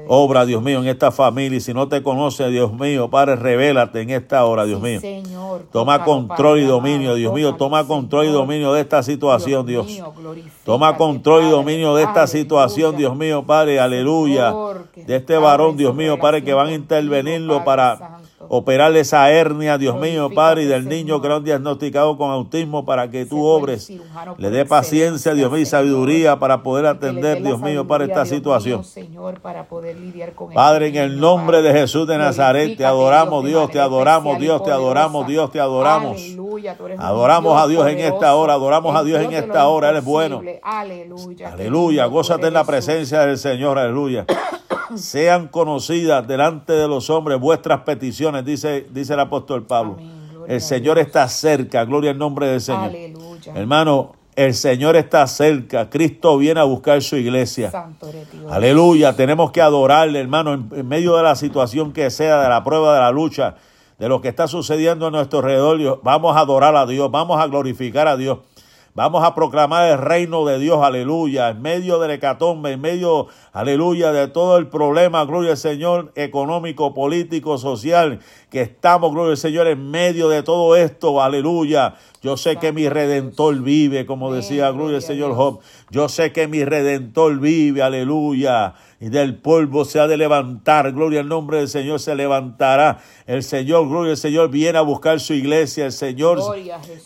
Obra, Dios mío, en esta familia. Y si no te conoce, Dios mío, Padre, revélate en esta hora, Dios mío. toma control y dominio, Dios mío. Toma control y dominio de esta situación, Dios. toma control y dominio de esta situación, Dios mío, Padre. Aleluya. De este varón, Dios mío, Padre, que van a intervenirlo para operarle esa hernia, Dios mío, Padre, y del niño que lo han diagnosticado con autismo para que tú obres. Le dé paciencia, Dios mío, y sabiduría para poder atender, Dios mío, para esta situación. Padre, en el nombre de Jesús de Nazaret, te adoramos, Dios, te adoramos, Dios, te adoramos, Dios, te adoramos. Adoramos a Dios en esta hora, adoramos a Dios en esta hora, Él es bueno. Aleluya. Aleluya, gózate en la presencia del Señor, aleluya. Sean conocidas delante de los hombres vuestras peticiones, dice, dice el apóstol Pablo. el Señor está cerca, gloria al nombre del Señor. Aleluya. Hermano, el Señor está cerca. Cristo viene a buscar su iglesia. Aleluya. Tenemos que adorarle, hermano, en, medio de la situación que sea, de la prueba, de la lucha, de lo que está sucediendo a nuestro alrededor. Vamos a adorar a Dios, vamos a glorificar a Dios. Vamos a proclamar el reino de Dios, aleluya, en medio del hecatombe, en medio, aleluya, de todo el problema, gloria al Señor, económico, político, social, que estamos, gloria al Señor, en medio de todo esto, aleluya. Yo sé que mi redentor vive, como decía, gloria al Señor Job. Yo sé que mi redentor vive, aleluya y del polvo se ha de levantar. Gloria al nombre del Señor se levantará. El Señor, gloria al Señor, viene a buscar su iglesia. El Señor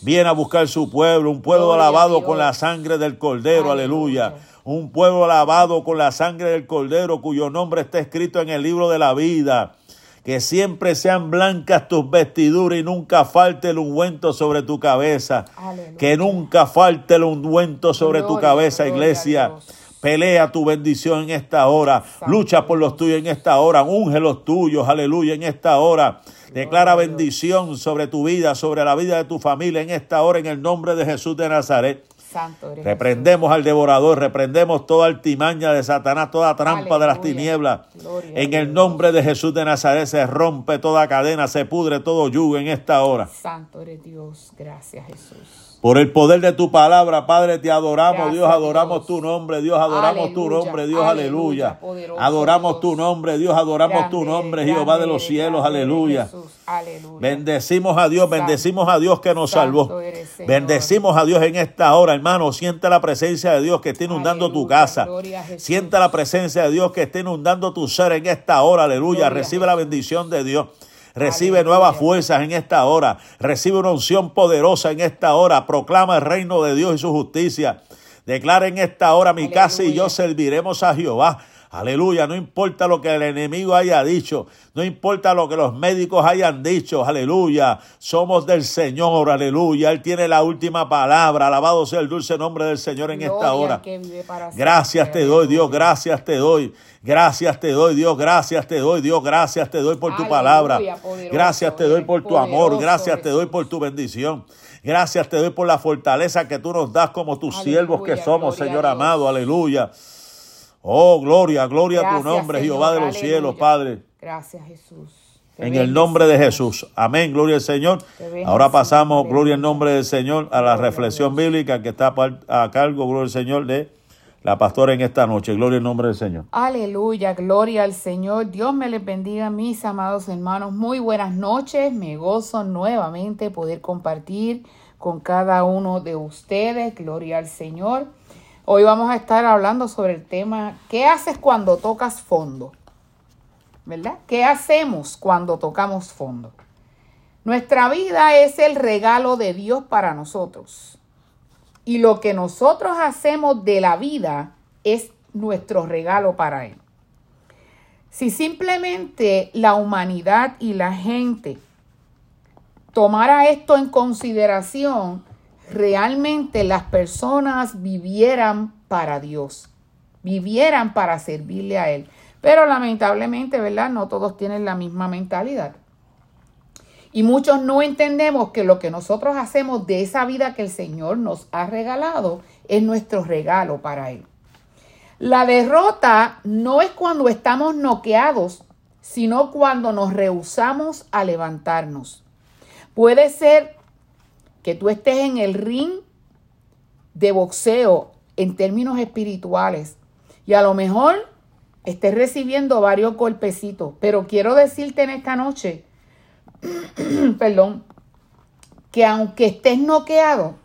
viene a buscar su pueblo. Un pueblo alabado con la sangre del Cordero. Aleluya. Un pueblo alabado con la sangre del Cordero cuyo nombre está escrito en el libro de la vida. Que siempre sean blancas tus vestiduras y nunca falte el ungüento sobre tu cabeza. Que nunca falte el ungüento sobre tu cabeza, iglesia. Pelea tu bendición en esta hora. Lucha por los tuyos en esta hora. Unge los tuyos, aleluya, en esta hora. Declara bendición sobre tu vida, sobre la vida de tu familia en esta hora, en el nombre de Jesús de Nazaret. Reprendemos al devorador, reprendemos toda altimaña de Satanás, toda trampa de las tinieblas. en el nombre de Jesús de Nazaret se rompe toda cadena, se pudre todo yugo en esta hora. Santo eres Dios, gracias Jesús. Por el poder de tu palabra, Padre, te adoramos, Dios, adoramos tu nombre, Dios, adoramos tu nombre, Dios, aleluya. Adoramos tu nombre, Dios, adoramos tu nombre, Jehová de los cielos, aleluya. Bendecimos a Dios, bendecimos a Dios que nos salvó. Bendecimos a Dios en esta hora, hermano. Siente la presencia de Dios que está inundando tu casa. Siente la presencia de Dios que está inundando tu ser en esta hora, aleluya. Recibe la bendición de Dios. Recibe nuevas fuerzas en esta hora. Recibe una unción poderosa en esta hora. Proclama el reino de Dios y su justicia. Declara en esta hora mi casa y yo serviremos a Jehová. Aleluya, no importa lo que el enemigo haya dicho, no importa lo que los médicos hayan dicho, aleluya, somos del Señor, aleluya, Él tiene la última palabra, alabado sea el dulce nombre del Señor en esta hora. Gracias te doy, Dios, gracias te doy. Gracias te doy, Dios, gracias te doy, Dios, gracias te doy por tu palabra. Gracias te doy por tu amor, gracias te doy por tu bendición. Gracias te doy por la fortaleza que tú nos das como tus siervos que somos, Señor amado, aleluya. Oh, gloria, gloria a tu nombre, Jehová de los cielos, Padre. Gracias, Jesús. en el nombre de Jesús. Amén, gloria al Señor. Ahora pasamos, gloria al nombre del Señor, a la reflexión bíblica que está a cargo, gloria al Señor, de la pastora en esta noche. Gloria al nombre del Señor. Aleluya, gloria al Señor. Dios me les bendiga, mis amados hermanos. Muy buenas noches. Me gozo nuevamente poder compartir con cada uno de ustedes. Gloria al Señor. Hoy vamos a estar hablando sobre el tema, ¿qué haces cuando tocas fondo? ¿Verdad? ¿Qué hacemos cuando tocamos fondo? Nuestra vida es el regalo de Dios para nosotros. Y lo que nosotros hacemos de la vida es nuestro regalo para Él. Si simplemente la humanidad y la gente tomara esto en consideración, realmente las personas vivieran para Dios, vivieran para servirle a Él. Pero lamentablemente, ¿verdad? No todos tienen la misma mentalidad. Y muchos no entendemos que lo que nosotros hacemos de esa vida que el Señor nos ha regalado es nuestro regalo para Él. La derrota no es cuando estamos noqueados, sino cuando nos rehusamos a levantarnos. Puede ser que tú estés en el ring de boxeo en términos espirituales y a lo mejor estés recibiendo varios golpecitos, pero quiero decirte en esta noche perdón, que aunque estés noqueado,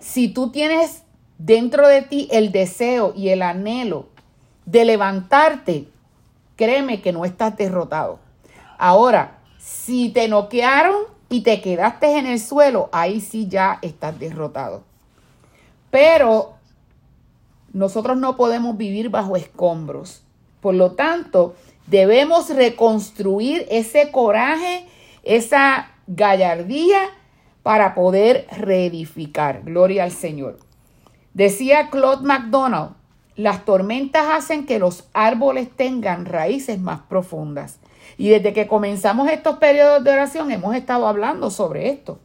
si tú tienes dentro de ti el deseo y el anhelo de levantarte, créeme que no estás derrotado. Ahora, si te noquearon y te quedaste en el suelo, ahí sí ya estás derrotado. Pero nosotros no podemos vivir bajo escombros. Por lo tanto, debemos reconstruir ese coraje esa gallardía para poder reedificar. Gloria al Señor. Decía Claude MacDonald, las tormentas hacen que los árboles tengan raíces más profundas. Y desde que comenzamos estos periodos de oración hemos estado hablando sobre esto.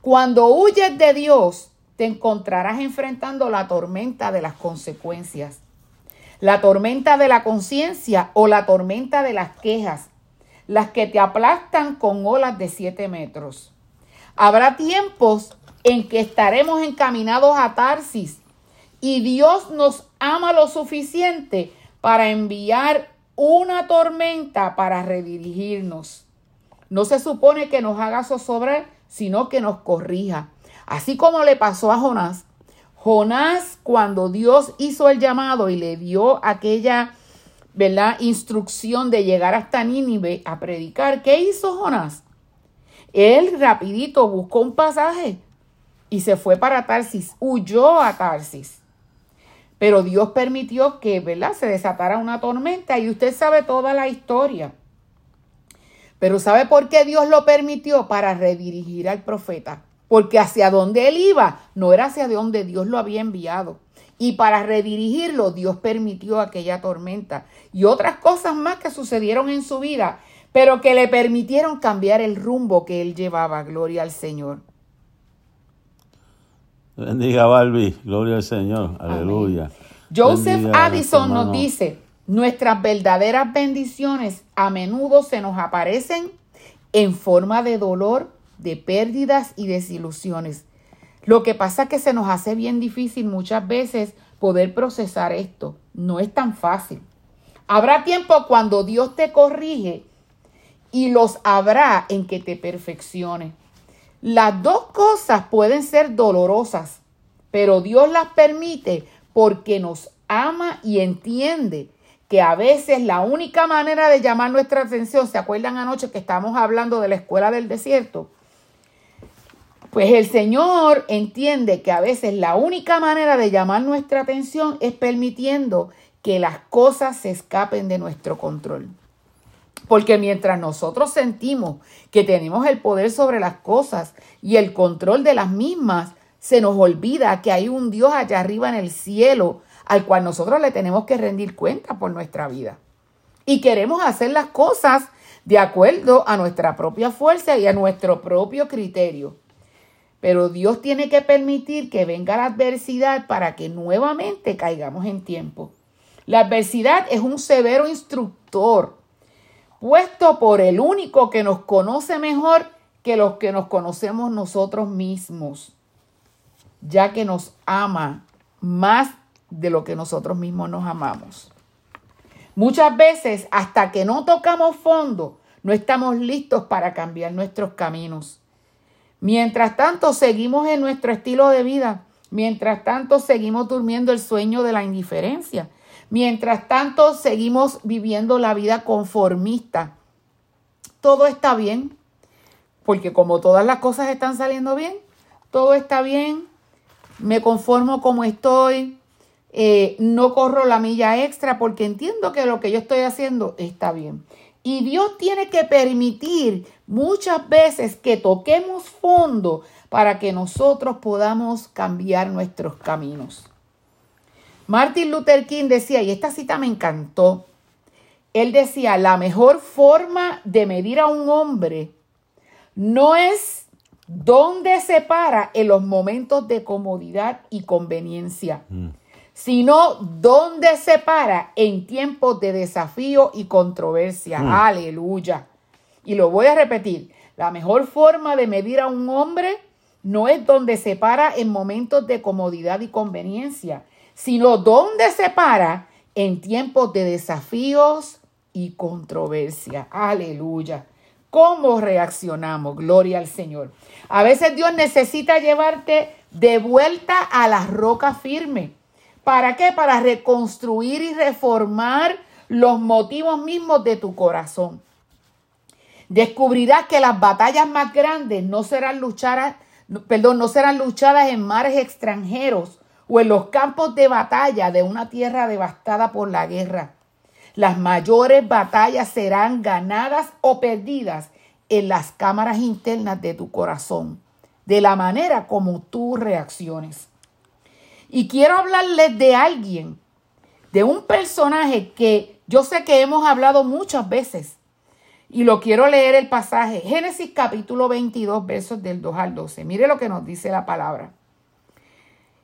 Cuando huyes de Dios, te encontrarás enfrentando la tormenta de las consecuencias, la tormenta de la conciencia o la tormenta de las quejas, las que te aplastan con olas de siete metros. Habrá tiempos en que estaremos encaminados a Tarsis y Dios nos ama lo suficiente para enviar una tormenta para redirigirnos. No se supone que nos haga zozobrar, sino que nos corrija. Así como le pasó a Jonás. Jonás, cuando Dios hizo el llamado y le dio aquella ¿verdad? Instrucción de llegar hasta Nínive a predicar. ¿Qué hizo Jonás? Él rapidito buscó un pasaje y se fue para Tarsis, huyó a Tarsis. Pero Dios permitió que, ¿verdad? Se desatara una tormenta y usted sabe toda la historia. Pero ¿sabe por qué Dios lo permitió? Para redirigir al profeta. Porque hacia donde él iba no era hacia donde Dios lo había enviado. Y para redirigirlo, Dios permitió aquella tormenta y otras cosas más que sucedieron en su vida, pero que le permitieron cambiar el rumbo que él llevaba. Gloria al Señor. Bendiga Barbie, gloria al Señor, aleluya. Joseph Addison nos dice, nuestras verdaderas bendiciones a menudo se nos aparecen en forma de dolor, de pérdidas y desilusiones. Lo que pasa es que se nos hace bien difícil muchas veces poder procesar esto. No es tan fácil. Habrá tiempo cuando Dios te corrige y los habrá en que te perfeccione. Las dos cosas pueden ser dolorosas, pero Dios las permite porque nos ama y entiende que a veces la única manera de llamar nuestra atención, ¿se acuerdan anoche que estamos hablando de la escuela del desierto? Pues el Señor entiende que a veces la única manera de llamar nuestra atención es permitiendo que las cosas se escapen de nuestro control. Porque mientras nosotros sentimos que tenemos el poder sobre las cosas y el control de las mismas, se nos olvida que hay un Dios allá arriba en el cielo al cual nosotros le tenemos que rendir cuenta por nuestra vida. Y queremos hacer las cosas de acuerdo a nuestra propia fuerza y a nuestro propio criterio. Pero Dios tiene que permitir que venga la adversidad para que nuevamente caigamos en tiempo. La adversidad es un severo instructor puesto por el único que nos conoce mejor que los que nos conocemos nosotros mismos, ya que nos ama más de lo que nosotros mismos nos amamos. Muchas veces, hasta que no tocamos fondo, no estamos listos para cambiar nuestros caminos. Mientras tanto, seguimos en nuestro estilo de vida. Mientras tanto, seguimos durmiendo el sueño de la indiferencia. Mientras tanto, seguimos viviendo la vida conformista. Todo está bien, porque como todas las cosas están saliendo bien, todo está bien, me conformo como estoy, eh, no corro la milla extra porque entiendo que lo que yo estoy haciendo está bien. Y Dios tiene que permitir muchas veces que toquemos fondo para que nosotros podamos cambiar nuestros caminos. Martin Luther King decía, y esta cita me encantó, él decía, la mejor forma de medir a un hombre no es dónde se para en los momentos de comodidad y conveniencia, mm. sino dónde se para en tiempos de desafío y controversia. Mm. Aleluya. Y lo voy a repetir, la mejor forma de medir a un hombre no es donde se para en momentos de comodidad y conveniencia, sino donde se para en tiempos de desafíos y controversia. Aleluya. ¿Cómo reaccionamos? Gloria al Señor. A veces Dios necesita llevarte de vuelta a la roca firme. ¿Para qué? Para reconstruir y reformar los motivos mismos de tu corazón. Descubrirás que las batallas más grandes no serán luchadas, perdón, no serán luchadas en mares extranjeros o en los campos de batalla de una tierra devastada por la guerra. Las mayores batallas serán ganadas o perdidas en las cámaras internas de tu corazón, de la manera como tú reacciones. Y quiero hablarles de alguien, de un personaje que yo sé que hemos hablado muchas veces. Y lo quiero leer el pasaje. Génesis capítulo 22, versos del 2 al 12. Mire lo que nos dice la palabra.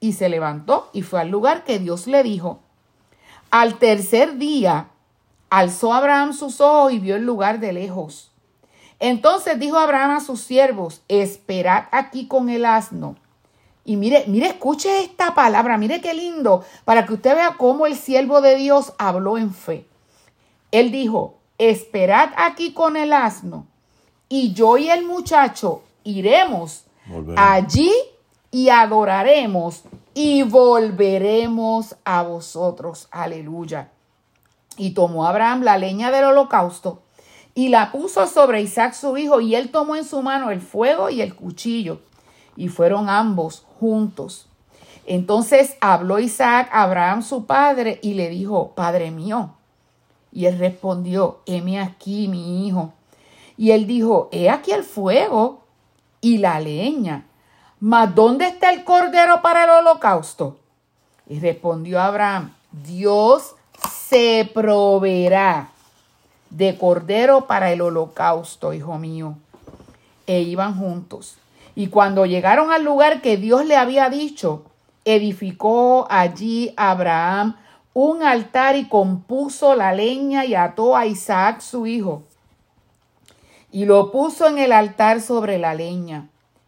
y se levantó y fue al lugar que Dios le dijo. Al tercer día Alzó Abraham sus ojos y vio el lugar de lejos. Entonces dijo Abraham a sus siervos, esperad aquí con el asno. Y mire, mire, escuche esta palabra, mire qué lindo, para que usted vea cómo el siervo de Dios habló en fe. Él dijo, esperad aquí con el asno, y yo y el muchacho iremos allí y adoraremos y volveremos a vosotros. Aleluya. Y tomó Abraham la leña del holocausto y la puso sobre Isaac su hijo, y él tomó en su mano el fuego y el cuchillo, y fueron ambos juntos. Entonces habló Isaac a Abraham su padre y le dijo, Padre mío. Y él respondió, heme aquí, mi hijo. Y él dijo, he aquí el fuego y la leña. Mas ¿dónde está el cordero para el holocausto? Y respondió Abraham, Dios se proveerá de cordero para el holocausto, hijo mío. E iban juntos. Y cuando llegaron al lugar que Dios le había dicho, edificó allí Abraham un altar y compuso la leña y ató a Isaac su hijo. Y lo puso en el altar sobre la leña.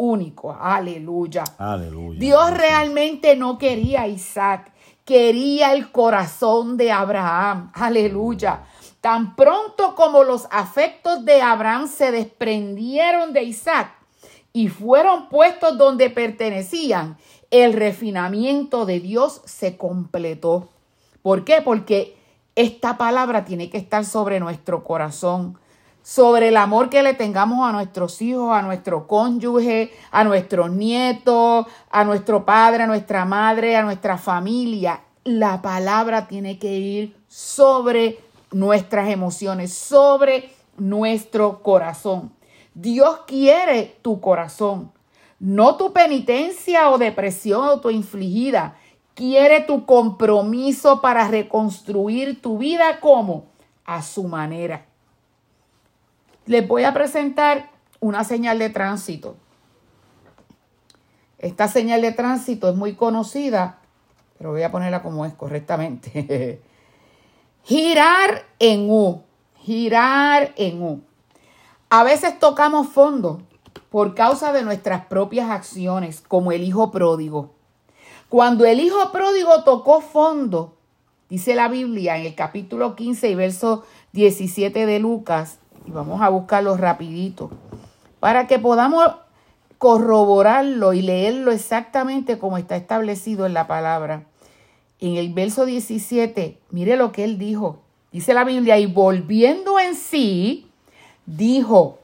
único. Aleluya. Aleluya. Dios realmente no quería a Isaac quería el corazón de Abraham. Aleluya. Tan pronto como los afectos de Abraham se desprendieron de Isaac y fueron puestos donde pertenecían, el refinamiento de Dios se completó. ¿Por qué? Porque esta palabra tiene que estar sobre nuestro corazón, sobre el amor que le tengamos a nuestros hijos, a nuestro cónyuge, a nuestros nietos, a nuestro padre, a nuestra madre, a nuestra familia. La palabra tiene que ir sobre nuestras emociones, sobre nuestro corazón. Dios quiere tu corazón, no tu penitencia o depresión autoinfligida. Quiere tu compromiso para reconstruir tu vida como a su manera. Les voy a presentar una señal de tránsito. Esta señal de tránsito es muy conocida, pero voy a ponerla como es correctamente. girar en U, girar en U. A veces tocamos fondo por causa de nuestras propias acciones, como el hijo pródigo. Cuando el hijo pródigo tocó fondo, dice la Biblia en el capítulo 15 y verso 17 de Lucas, y vamos a buscarlo rapidito, para que podamos corroborarlo y leerlo exactamente como está establecido en la palabra. En el verso 17, mire lo que él dijo. Dice la Biblia, y volviendo en sí, dijo,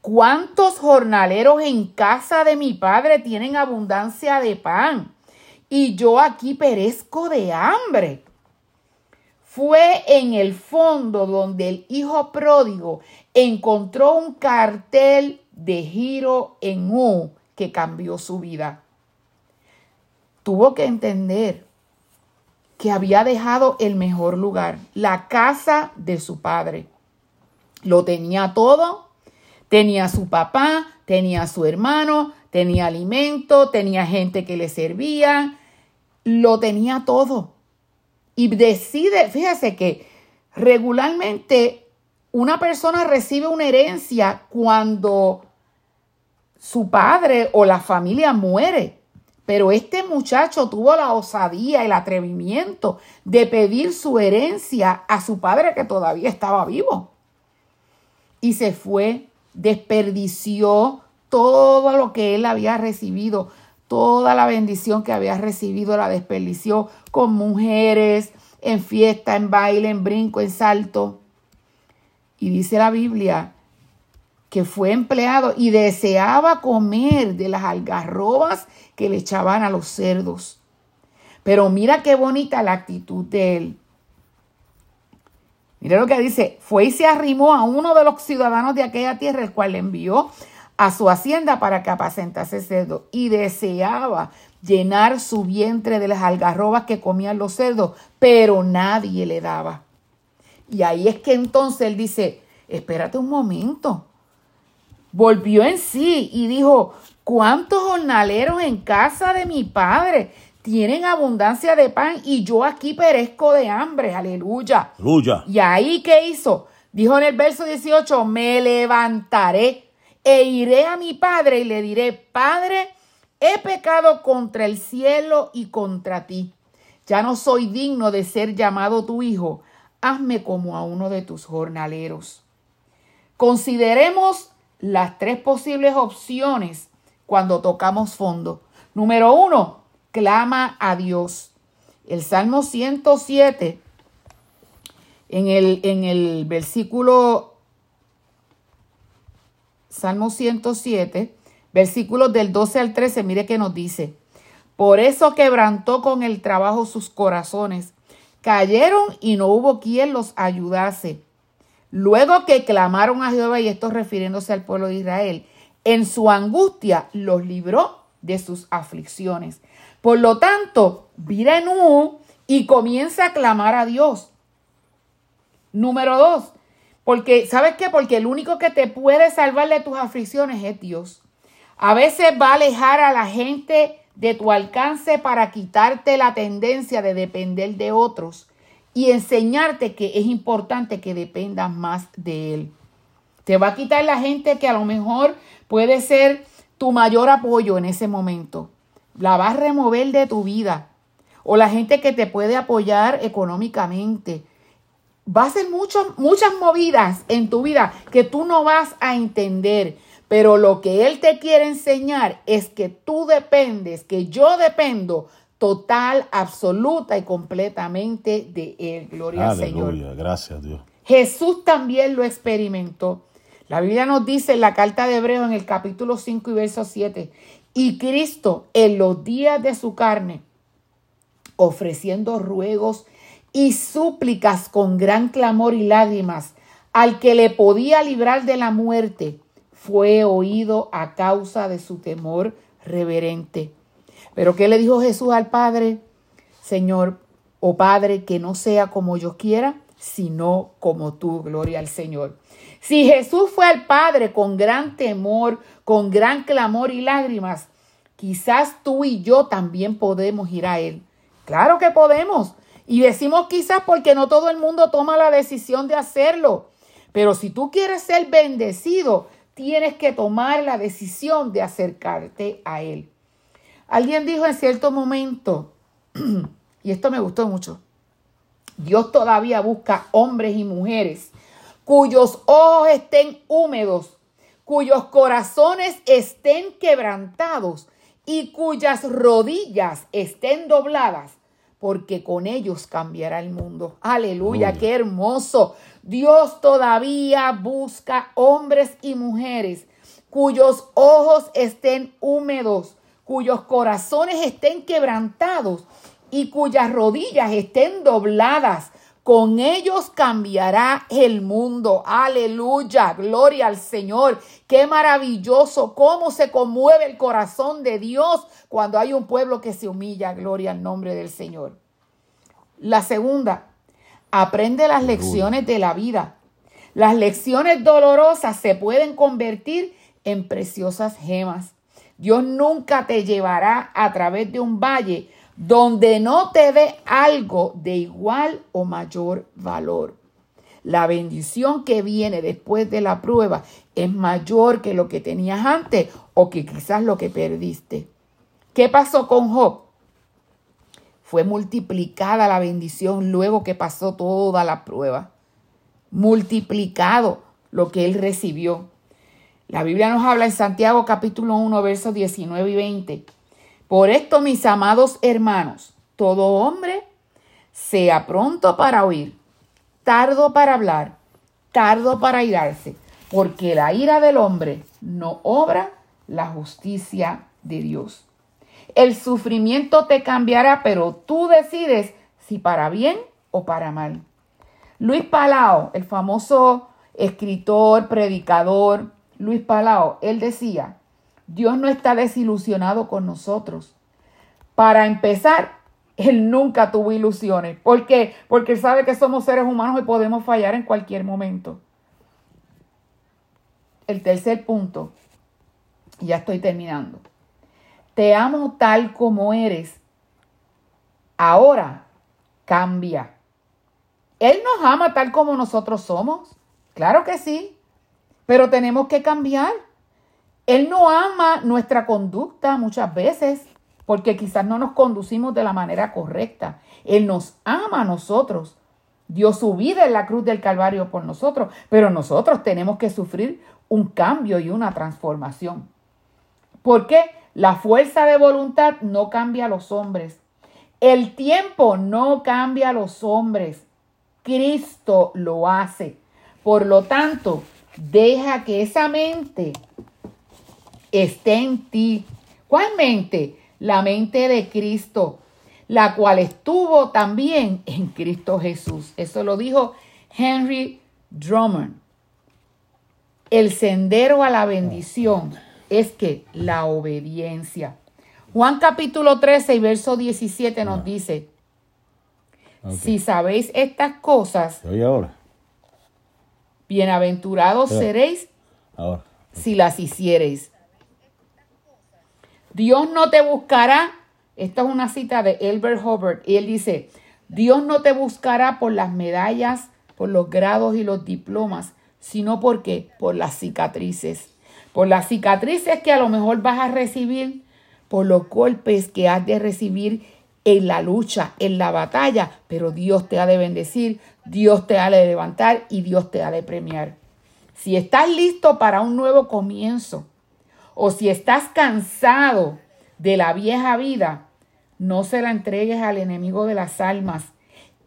¿cuántos jornaleros en casa de mi padre tienen abundancia de pan? Y yo aquí perezco de hambre. Fue en el fondo donde el hijo pródigo encontró un cartel de giro en U que cambió su vida. Tuvo que entender que había dejado el mejor lugar, la casa de su padre. Lo tenía todo, tenía su papá, tenía su hermano, tenía alimento, tenía gente que le servía, lo tenía todo. Y decide, fíjese que regularmente una persona recibe una herencia cuando su padre o la familia muere. Pero este muchacho tuvo la osadía, el atrevimiento de pedir su herencia a su padre que todavía estaba vivo y se fue, desperdició todo lo que él había recibido, toda la bendición que había recibido la desperdició con mujeres, en fiesta, en baile, en brinco, en salto. Y dice la Biblia que fue empleado y deseaba comer de las algarrobas que le echaban a los cerdos. Pero mira qué bonita la actitud de él. Mira lo que dice, fue y se arrimó a uno de los ciudadanos de aquella tierra, el cual le envió a su hacienda para que apacentase cerdo y deseaba llenar su vientre de las algarrobas que comían los cerdos, pero nadie le daba. Y ahí es que entonces él dice, espérate un momento. Volvió en sí y dijo, ¿cuántos jornaleros en casa de mi padre tienen abundancia de pan y yo aquí perezco de hambre. Aleluya. Aleluya. Y ahí, ¿qué hizo? Dijo en el verso 18, me levantaré e iré a mi padre y le diré, Padre, he pecado contra el cielo y contra ti. Ya no soy digno de ser llamado tu hijo. Hazme como a uno de tus jornaleros. Consideremos las tres posibles opciones cuando tocamos fondo. Número uno, clama a Dios. El Salmo 107, en el, en el versículo, Salmo 107, versículos del 12 al 13, mire que nos dice, por eso quebrantó con el trabajo sus corazones, cayeron y no hubo quien los ayudase. Luego que clamaron a Jehová, y esto refiriéndose al pueblo de Israel, en su angustia los libró de sus aflicciones. Por lo tanto, vira en U y comienza a clamar a Dios. Número dos, porque, ¿sabes qué? Porque el único que te puede salvar de tus aflicciones es Dios. A veces va a alejar a la gente de tu alcance para quitarte la tendencia de depender de otros y enseñarte que es importante que dependas más de Él. Te va a quitar la gente que a lo mejor puede ser tu mayor apoyo en ese momento la vas a remover de tu vida. O la gente que te puede apoyar económicamente. Va a ser muchas movidas en tu vida que tú no vas a entender. Pero lo que Él te quiere enseñar es que tú dependes, que yo dependo total, absoluta y completamente de Él. Gloria al Señor. Aleluya, gracias Dios. Jesús también lo experimentó. La Biblia nos dice en la carta de Hebreo en el capítulo 5 y verso 7, y Cristo en los días de su carne, ofreciendo ruegos y súplicas con gran clamor y lágrimas al que le podía librar de la muerte, fue oído a causa de su temor reverente. Pero ¿qué le dijo Jesús al Padre? Señor, o oh Padre, que no sea como yo quiera, sino como tú, gloria al Señor. Si Jesús fue al Padre con gran temor, con gran clamor y lágrimas, quizás tú y yo también podemos ir a Él. Claro que podemos. Y decimos quizás porque no todo el mundo toma la decisión de hacerlo. Pero si tú quieres ser bendecido, tienes que tomar la decisión de acercarte a Él. Alguien dijo en cierto momento, y esto me gustó mucho, Dios todavía busca hombres y mujeres cuyos ojos estén húmedos, cuyos corazones estén quebrantados y cuyas rodillas estén dobladas, porque con ellos cambiará el mundo. Aleluya, qué hermoso. Dios todavía busca hombres y mujeres cuyos ojos estén húmedos, cuyos corazones estén quebrantados y cuyas rodillas estén dobladas. Con ellos cambiará el mundo. Aleluya. Gloria al Señor. Qué maravilloso cómo se conmueve el corazón de Dios cuando hay un pueblo que se humilla. Gloria al nombre del Señor. La segunda, aprende las lecciones de la vida. Las lecciones dolorosas se pueden convertir en preciosas gemas. Dios nunca te llevará a través de un valle donde no te dé algo de igual o mayor valor. La bendición que viene después de la prueba es mayor que lo que tenías antes o que quizás lo que perdiste. ¿Qué pasó con Job? Fue multiplicada la bendición luego que pasó toda la prueba. Multiplicado lo que él recibió. La Biblia nos habla en Santiago capítulo 1, versos 19 y 20. Por esto, mis amados hermanos, todo hombre sea pronto para oír, tardo para hablar, tardo para irarse, porque la ira del hombre no obra la justicia de Dios. El sufrimiento te cambiará, pero tú decides si para bien o para mal. Luis Palao, el famoso escritor, predicador, Luis Palao, él decía, Dios no está desilusionado con nosotros. Para empezar, Él nunca tuvo ilusiones. ¿Por qué? Porque Él sabe que somos seres humanos y podemos fallar en cualquier momento. El tercer punto, ya estoy terminando. Te amo tal como eres. Ahora cambia. Él nos ama tal como nosotros somos. Claro que sí pero tenemos que cambiar. Él no ama nuestra conducta muchas veces porque quizás no nos conducimos de la manera correcta. Él nos ama a nosotros. Dio su vida en la cruz del Calvario por nosotros, pero nosotros tenemos que sufrir un cambio y una transformación. Porque la fuerza de voluntad no cambia a los hombres. El tiempo no cambia a los hombres. Cristo lo hace. Por lo tanto, Deja que esa mente esté en ti. ¿Cuál mente? La mente de Cristo, la cual estuvo también en Cristo Jesús. Eso lo dijo Henry Drummond. El sendero a la bendición es que la obediencia. Juan capítulo 13 y verso 17 nos dice, si sabéis estas cosas, ahora? Bienaventurados seréis si las hiciereis. Dios no te buscará. Esta es una cita de Elbert Hubbard. Y él dice, Dios no te buscará por las medallas, por los grados y los diplomas, sino porque por las cicatrices. Por las cicatrices que a lo mejor vas a recibir, por los golpes que has de recibir en la lucha, en la batalla, pero Dios te ha de bendecir, Dios te ha de levantar y Dios te ha de premiar. Si estás listo para un nuevo comienzo o si estás cansado de la vieja vida, No se la entregues al enemigo de las almas.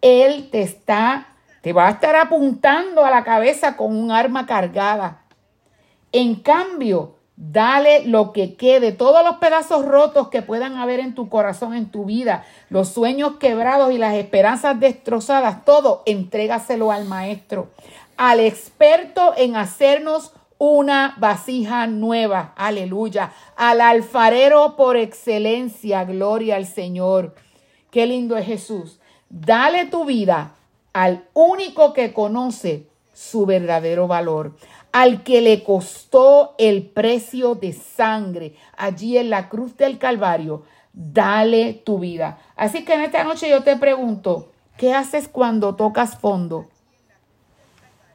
Él te está, te va a estar apuntando a la cabeza con un arma cargada. En cambio, Dale lo que quede, todos los pedazos rotos que puedan haber en tu corazón, en tu vida, los sueños quebrados y las esperanzas destrozadas, todo, entrégaselo al maestro, al experto en hacernos una vasija nueva, aleluya, al alfarero por excelencia, gloria al Señor. Qué lindo es Jesús. Dale tu vida al único que conoce su verdadero valor, al que le costó el precio de sangre allí en la cruz del Calvario, dale tu vida. Así que en esta noche yo te pregunto, ¿qué haces cuando tocas fondo?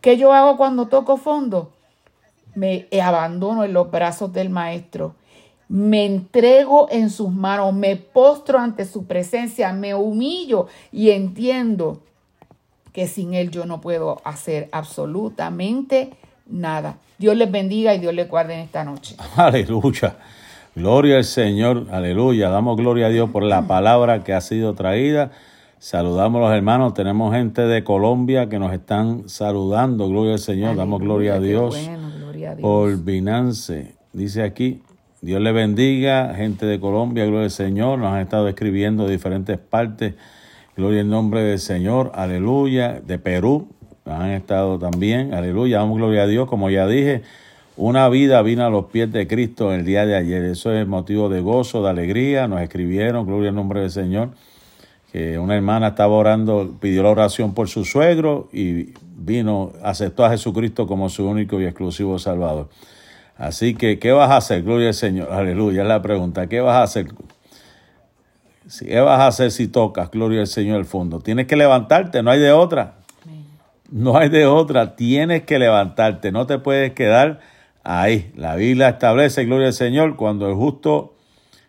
¿Qué yo hago cuando toco fondo? Me abandono en los brazos del Maestro. Me entrego en sus manos, me postro ante su presencia, me humillo y entiendo que sin Él yo no puedo hacer absolutamente nada. Dios les bendiga y Dios les guarde en esta noche. Aleluya. Gloria al Señor. Aleluya. Damos gloria a Dios por la palabra que ha sido traída. Saludamos a los hermanos. Tenemos gente de Colombia que nos están saludando. Gloria al Señor. Damos gloria a Dios. Por Binance. Dice aquí. Dios le bendiga, gente de Colombia, gloria al Señor. Nos han estado escribiendo de diferentes partes. Gloria al nombre del Señor. Aleluya. De Perú han estado también. Aleluya, damos gloria a Dios. Como ya dije, una vida vino a los pies de Cristo el día de ayer. Eso es motivo de gozo, de alegría. Nos escribieron, gloria al nombre del Señor, que una hermana estaba orando, pidió la oración por su suegro y vino, aceptó a Jesucristo como su único y exclusivo Salvador. Así que, ¿qué vas a hacer? Gloria al Señor. Aleluya, es la pregunta. ¿Qué vas a hacer? ¿Qué vas a hacer si tocas? Gloria al Señor al fondo. Tienes que levantarte, no hay de otra. No hay de otra, tienes que levantarte, no te puedes quedar ahí. La Biblia establece, gloria al Señor, cuando el justo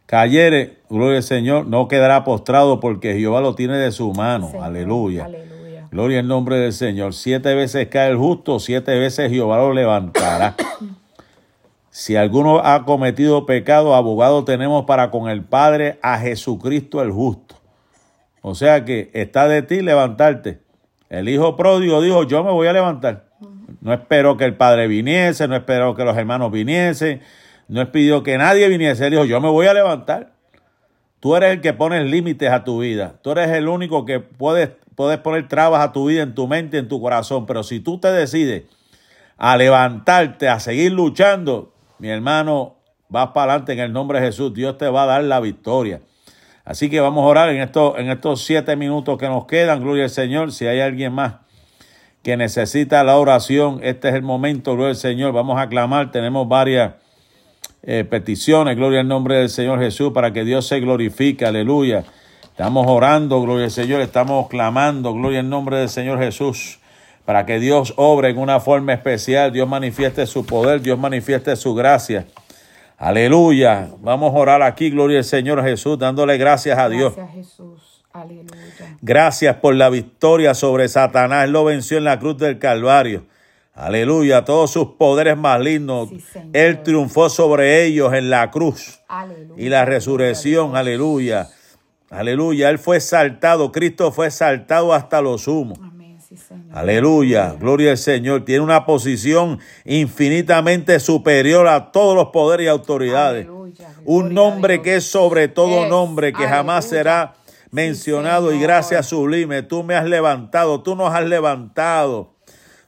cayere, gloria al Señor, no quedará postrado porque Jehová lo tiene de su mano. aleluya. Gloria al nombre del Señor. Siete veces cae el justo, siete veces Jehová lo levantará. si alguno ha cometido pecado, abogado tenemos para con el Padre a Jesucristo el justo. O sea que está de ti levantarte. El hijo pródigo dijo, yo me voy a levantar. No espero que el padre viniese, no espero que los hermanos viniesen, no pidió que nadie viniese. Él dijo, yo me voy a levantar. Tú eres el que pones límites a tu vida. Tú eres el único que puedes, puedes poner trabas a tu vida en tu mente, en tu corazón. Pero si tú te decides a levantarte, a seguir luchando, mi hermano, vas para adelante en el nombre de Jesús. Dios te va a dar la victoria. Así que vamos a orar en, en estos siete minutos que nos quedan, gloria al Señor. Si hay alguien más que necesita la oración, este es el momento, gloria al Señor. Vamos a clamar, tenemos varias eh, peticiones, gloria al nombre del Señor Jesús, para que Dios se glorifique, aleluya. Estamos orando, gloria al Señor, estamos clamando, gloria al nombre del Señor Jesús, para que Dios obre en una forma especial, Dios manifieste su poder, Dios manifieste su gracia. Aleluya. Vamos a orar aquí, gloria al Señor Jesús, dándole gracias a Dios. Gracias, Jesús. Aleluya. Gracias por la victoria sobre Satanás. Él lo venció en la cruz del Calvario. Aleluya. Todos sus poderes malignos. Él triunfó sobre ellos en la cruz. Aleluya. Y la resurrección. Aleluya. Aleluya. Él fue saltado. Cristo fue saltado hasta los humos. Aleluya, gloria al Señor. Tiene una posición infinitamente superior a todos los poderes y autoridades. Un nombre que es sobre todo nombre, que jamás será mencionado y gracias sublime. Tú me has levantado, tú nos has levantado.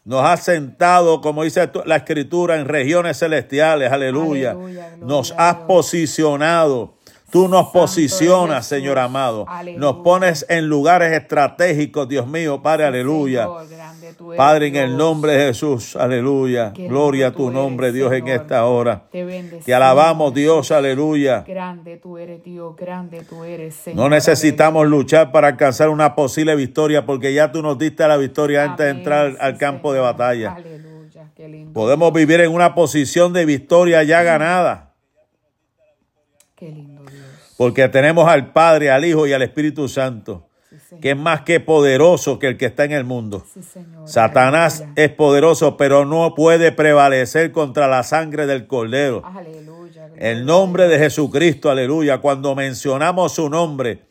Nos has sentado, como dice la escritura, en regiones celestiales. Aleluya. Nos has posicionado Tú nos posicionas, Señor amado. Nos pones en lugares estratégicos, Dios mío, Padre, aleluya. Padre, en el nombre de Jesús, aleluya. Gloria a tu nombre, Dios, en esta hora. Te, alabamos, Dios, aleluya. Grande tú eres, Dios, grande tú eres, Señor. No necesitamos luchar para alcanzar una posible victoria, porque ya tú nos diste la victoria antes de entrar al campo de batalla. Aleluya, qué lindo. Podemos vivir en una posición de victoria ya ganada. Qué lindo. Porque tenemos al Padre, al Hijo y al Espíritu Santo, que es más que poderoso que el que está en el mundo. Satanás es poderoso, pero no puede prevalecer contra la sangre del Cordero. El nombre de Jesucristo, aleluya. Cuando mencionamos su nombre,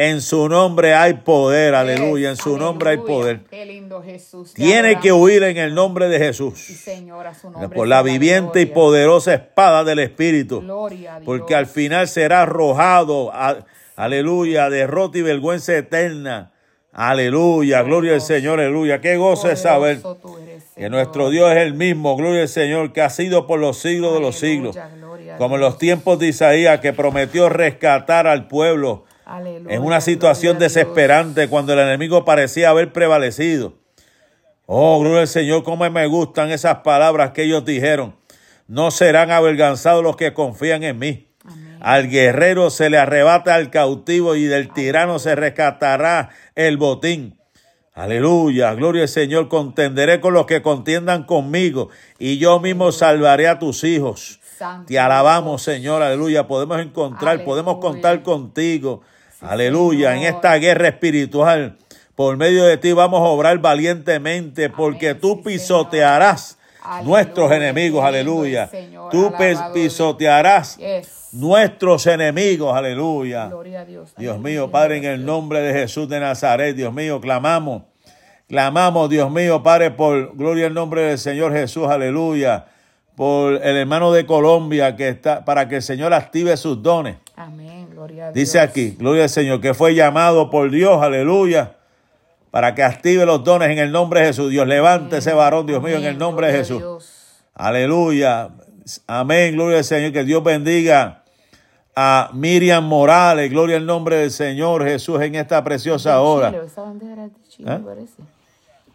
En su nombre hay poder, aleluya. En su nombre hay poder. Qué lindo Jesús. Tiene que huir en el nombre de Jesús. Sí, Señor, a su nombre. Por la viviente y poderosa espada del Espíritu. Gloria a Dios. Porque al final será arrojado, a- aleluya, derrota y vergüenza eterna. Aleluya, gloria al Señor, aleluya. Qué gozo es saber eres, que nuestro Dios es el mismo, gloria al Señor, que ha sido por los siglos de los siglos. Como en los tiempos de Isaías, que prometió rescatar al pueblo Aleluya, en una situación desesperante cuando el enemigo parecía haber prevalecido. Oh, gloria al Señor, cómo me gustan esas palabras que ellos dijeron. No serán avergonzados los que confían en mí. Al guerrero se le arrebata al cautivo y del tirano se rescatará el botín. Aleluya, gloria al Señor, contenderé con los que contiendan conmigo y yo mismo salvaré a tus hijos. Santo Te alabamos, Señor, aleluya. Podemos encontrar, podemos contar contigo. Aleluya, en esta guerra espiritual. Por medio de ti vamos a obrar valientemente porque tú pisotearás nuestros enemigos, aleluya. Señor, Tú pisotearás Yes. nuestros enemigos, aleluya. Gloria a Dios. Dios Aleluya, mío, Padre, en el nombre de Jesús de Nazaret, Dios mío, clamamos. Clamamos, Dios mío, Padre, por gloria al nombre del Señor Jesús, aleluya. Por el hermano de Colombia que está, para que el Señor active sus dones. Amén. Dice aquí, gloria al Señor, que fue llamado por Dios, aleluya, para que active los dones en el nombre de Jesús. Dios, levante ese varón, Dios mío, en el nombre de Jesús. Aleluya. Amén. Gloria al Señor. Que Dios bendiga a Miriam Morales. Gloria al nombre del Señor Jesús en esta preciosa ¿De hora. Chile? Esa bandera es de Chile, ¿Eh?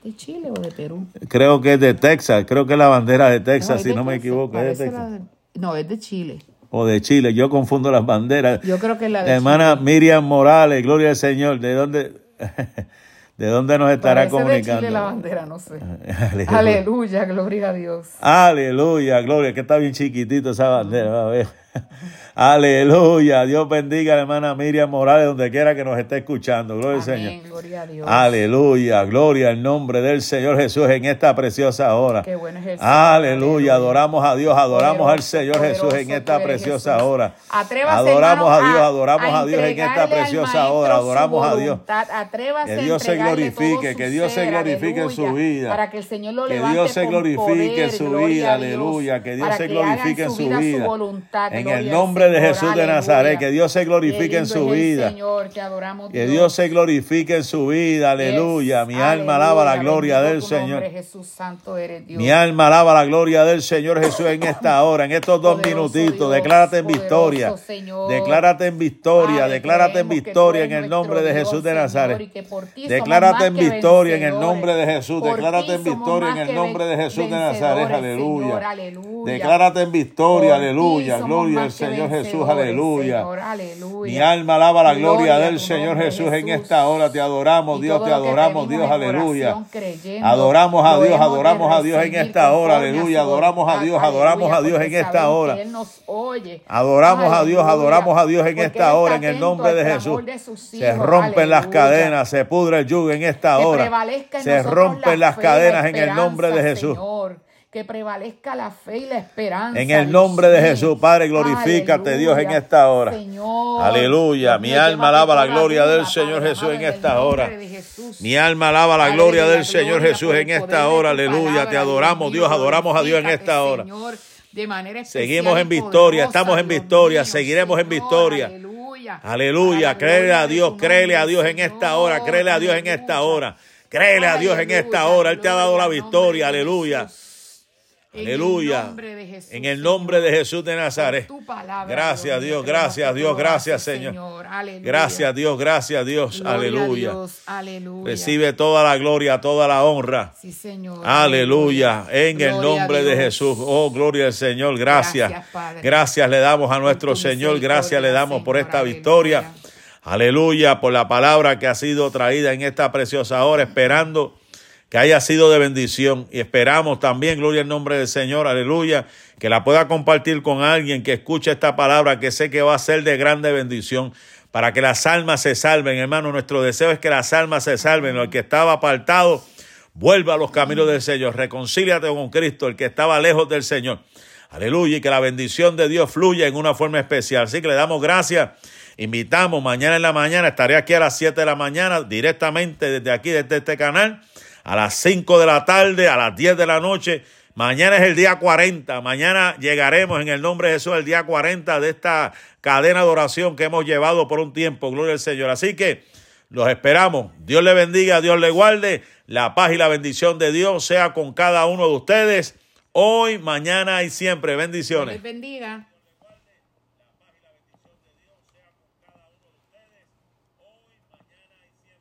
¿De Chile o de Perú? Creo que es de Texas. Creo que es la bandera de Texas, si de no me equivoco. Es de Texas. la No, es de Chile. O de Chile. Yo confundo las banderas. Yo creo que la de La hermana Miriam Morales. Gloria al Señor. ¿De dónde, de dónde nos estará Parece de comunicando? Chile la bandera, no sé. Aleluya. Aleluya, gloria a Dios. Aleluya, gloria, que está bien chiquitito esa bandera, a ver. Aleluya, Dios bendiga a la hermana Miriam Morales donde quiera que nos esté escuchando, gloria al Señor. Amén, gloria a Dios. Aleluya, gloria al nombre del Señor Jesús en esta preciosa hora. Qué bueno es el Señor. Aleluya, adoramos a Dios, adoramos al Señor Jesús en esta preciosa Jesús. hora. Atrévase, Adoramos hermano, a Dios, adoramos a Dios en esta preciosa hora, adoramos a Dios. Atrévase Que Dios se glorifique, que Dios se glorifique en su vida. Para que el Señor lo Que levante Dios se glorifique en su vida, aleluya. Que Dios se glorifique en su vida. En el al nombre de Jesús de. Nazaret, que Dios se glorifique en su vida. Señor, te adoramos, Que Dios. Se glorifique en su vida, aleluya. Mi alma alaba la gloria del Señor. Mi alma alaba la gloria del Señor Jesús en esta hora, en estos dos minutitos. Declárate en victoria. Declárate en victoria, declárate en victoria en el nombre de Jesús de Nazaret. Declárate en victoria en el nombre de Jesús. Declárate en victoria en el nombre de Jesús de Nazaret. Aleluya. Declárate en victoria, aleluya. Gloria al Señor Jesús, aleluya. Señor, aleluya. Mi alma alaba la gloria, del Señor Jesús en esta hora. Te adoramos, Y Dios, te adoramos, Dios, aleluya. creyendo, Adoramos a Dios, adoramos a Dios en esta hora, aleluya. Adoramos a Dios, adoramos a Dios en esta hora. Adoramos a Dios, adoramos a Dios en esta hora, en el nombre de Jesús. Se rompen las cadenas, se pudre el yugo en esta hora. Se rompen la las cadenas en el nombre de Jesús. Que prevalezca la fe y la esperanza. En el nombre de. Jesús, Padre, glorifícate, Dios, en esta hora. Señor. Aleluya. Mi alma alaba la gloria del Señor Jesús en esta hora. Mi alma alaba la gloria Aleluya, del Señor Jesús en esta hora. Aleluya. Te adoramos, Dios, adoramos a Dios en esta hora. Señor, de manera especial Seguimos en victoria, estamos en victoria, seguiremos en victoria. Aleluya. Aleluya. Créele a Dios, créele a Dios en esta hora, créele a Dios en esta aleluya. hora. Créele a Dios en esta Aleluya, hora. Él te ha dado la victoria. nombre de Aleluya. En el nombre de Jesús, En el nombre de. Jesús de Nazaret. Por tu palabra, Gracias Dios, gracias Dios, gracias Señor. Gracias Dios, gracias Dios. Aleluya. Dios, Aleluya. Recibe toda la gloria, toda la honra. Sí, Señor. Aleluya, en el Gloria nombre de. Jesús. Oh, gloria al Señor. Gracias. Gracias, le damos a nuestro Señor. Gracias le damos por esta Aleluya. victoria. Aleluya, por la palabra que ha sido traída en esta preciosa hora, esperando que haya sido de bendición. Y esperamos también, gloria al nombre del Señor, aleluya, que la pueda compartir con alguien que escuche esta palabra, que sé que va a ser de grande bendición. Para que las almas se salven, hermano. Nuestro deseo es que las almas se salven. El que estaba apartado, vuelva a los caminos del Señor. Reconcíliate con Cristo, el que estaba lejos del Señor. Aleluya, y que la bendición de Dios fluya en una forma especial. Así que le damos gracias invitamos mañana en la mañana, estaré aquí a las 7 de la mañana, directamente desde aquí, desde este canal, a las 5 de la tarde, a las 10 de la noche. Mañana es el día 40, mañana llegaremos en el nombre de Jesús el día 40 de esta cadena de oración que hemos llevado por un tiempo, gloria al Señor. Así que los esperamos. Dios le bendiga, Dios le guarde. La paz y la bendición de Dios sea con cada uno de ustedes hoy, mañana y siempre. Bendiciones. Bendiga.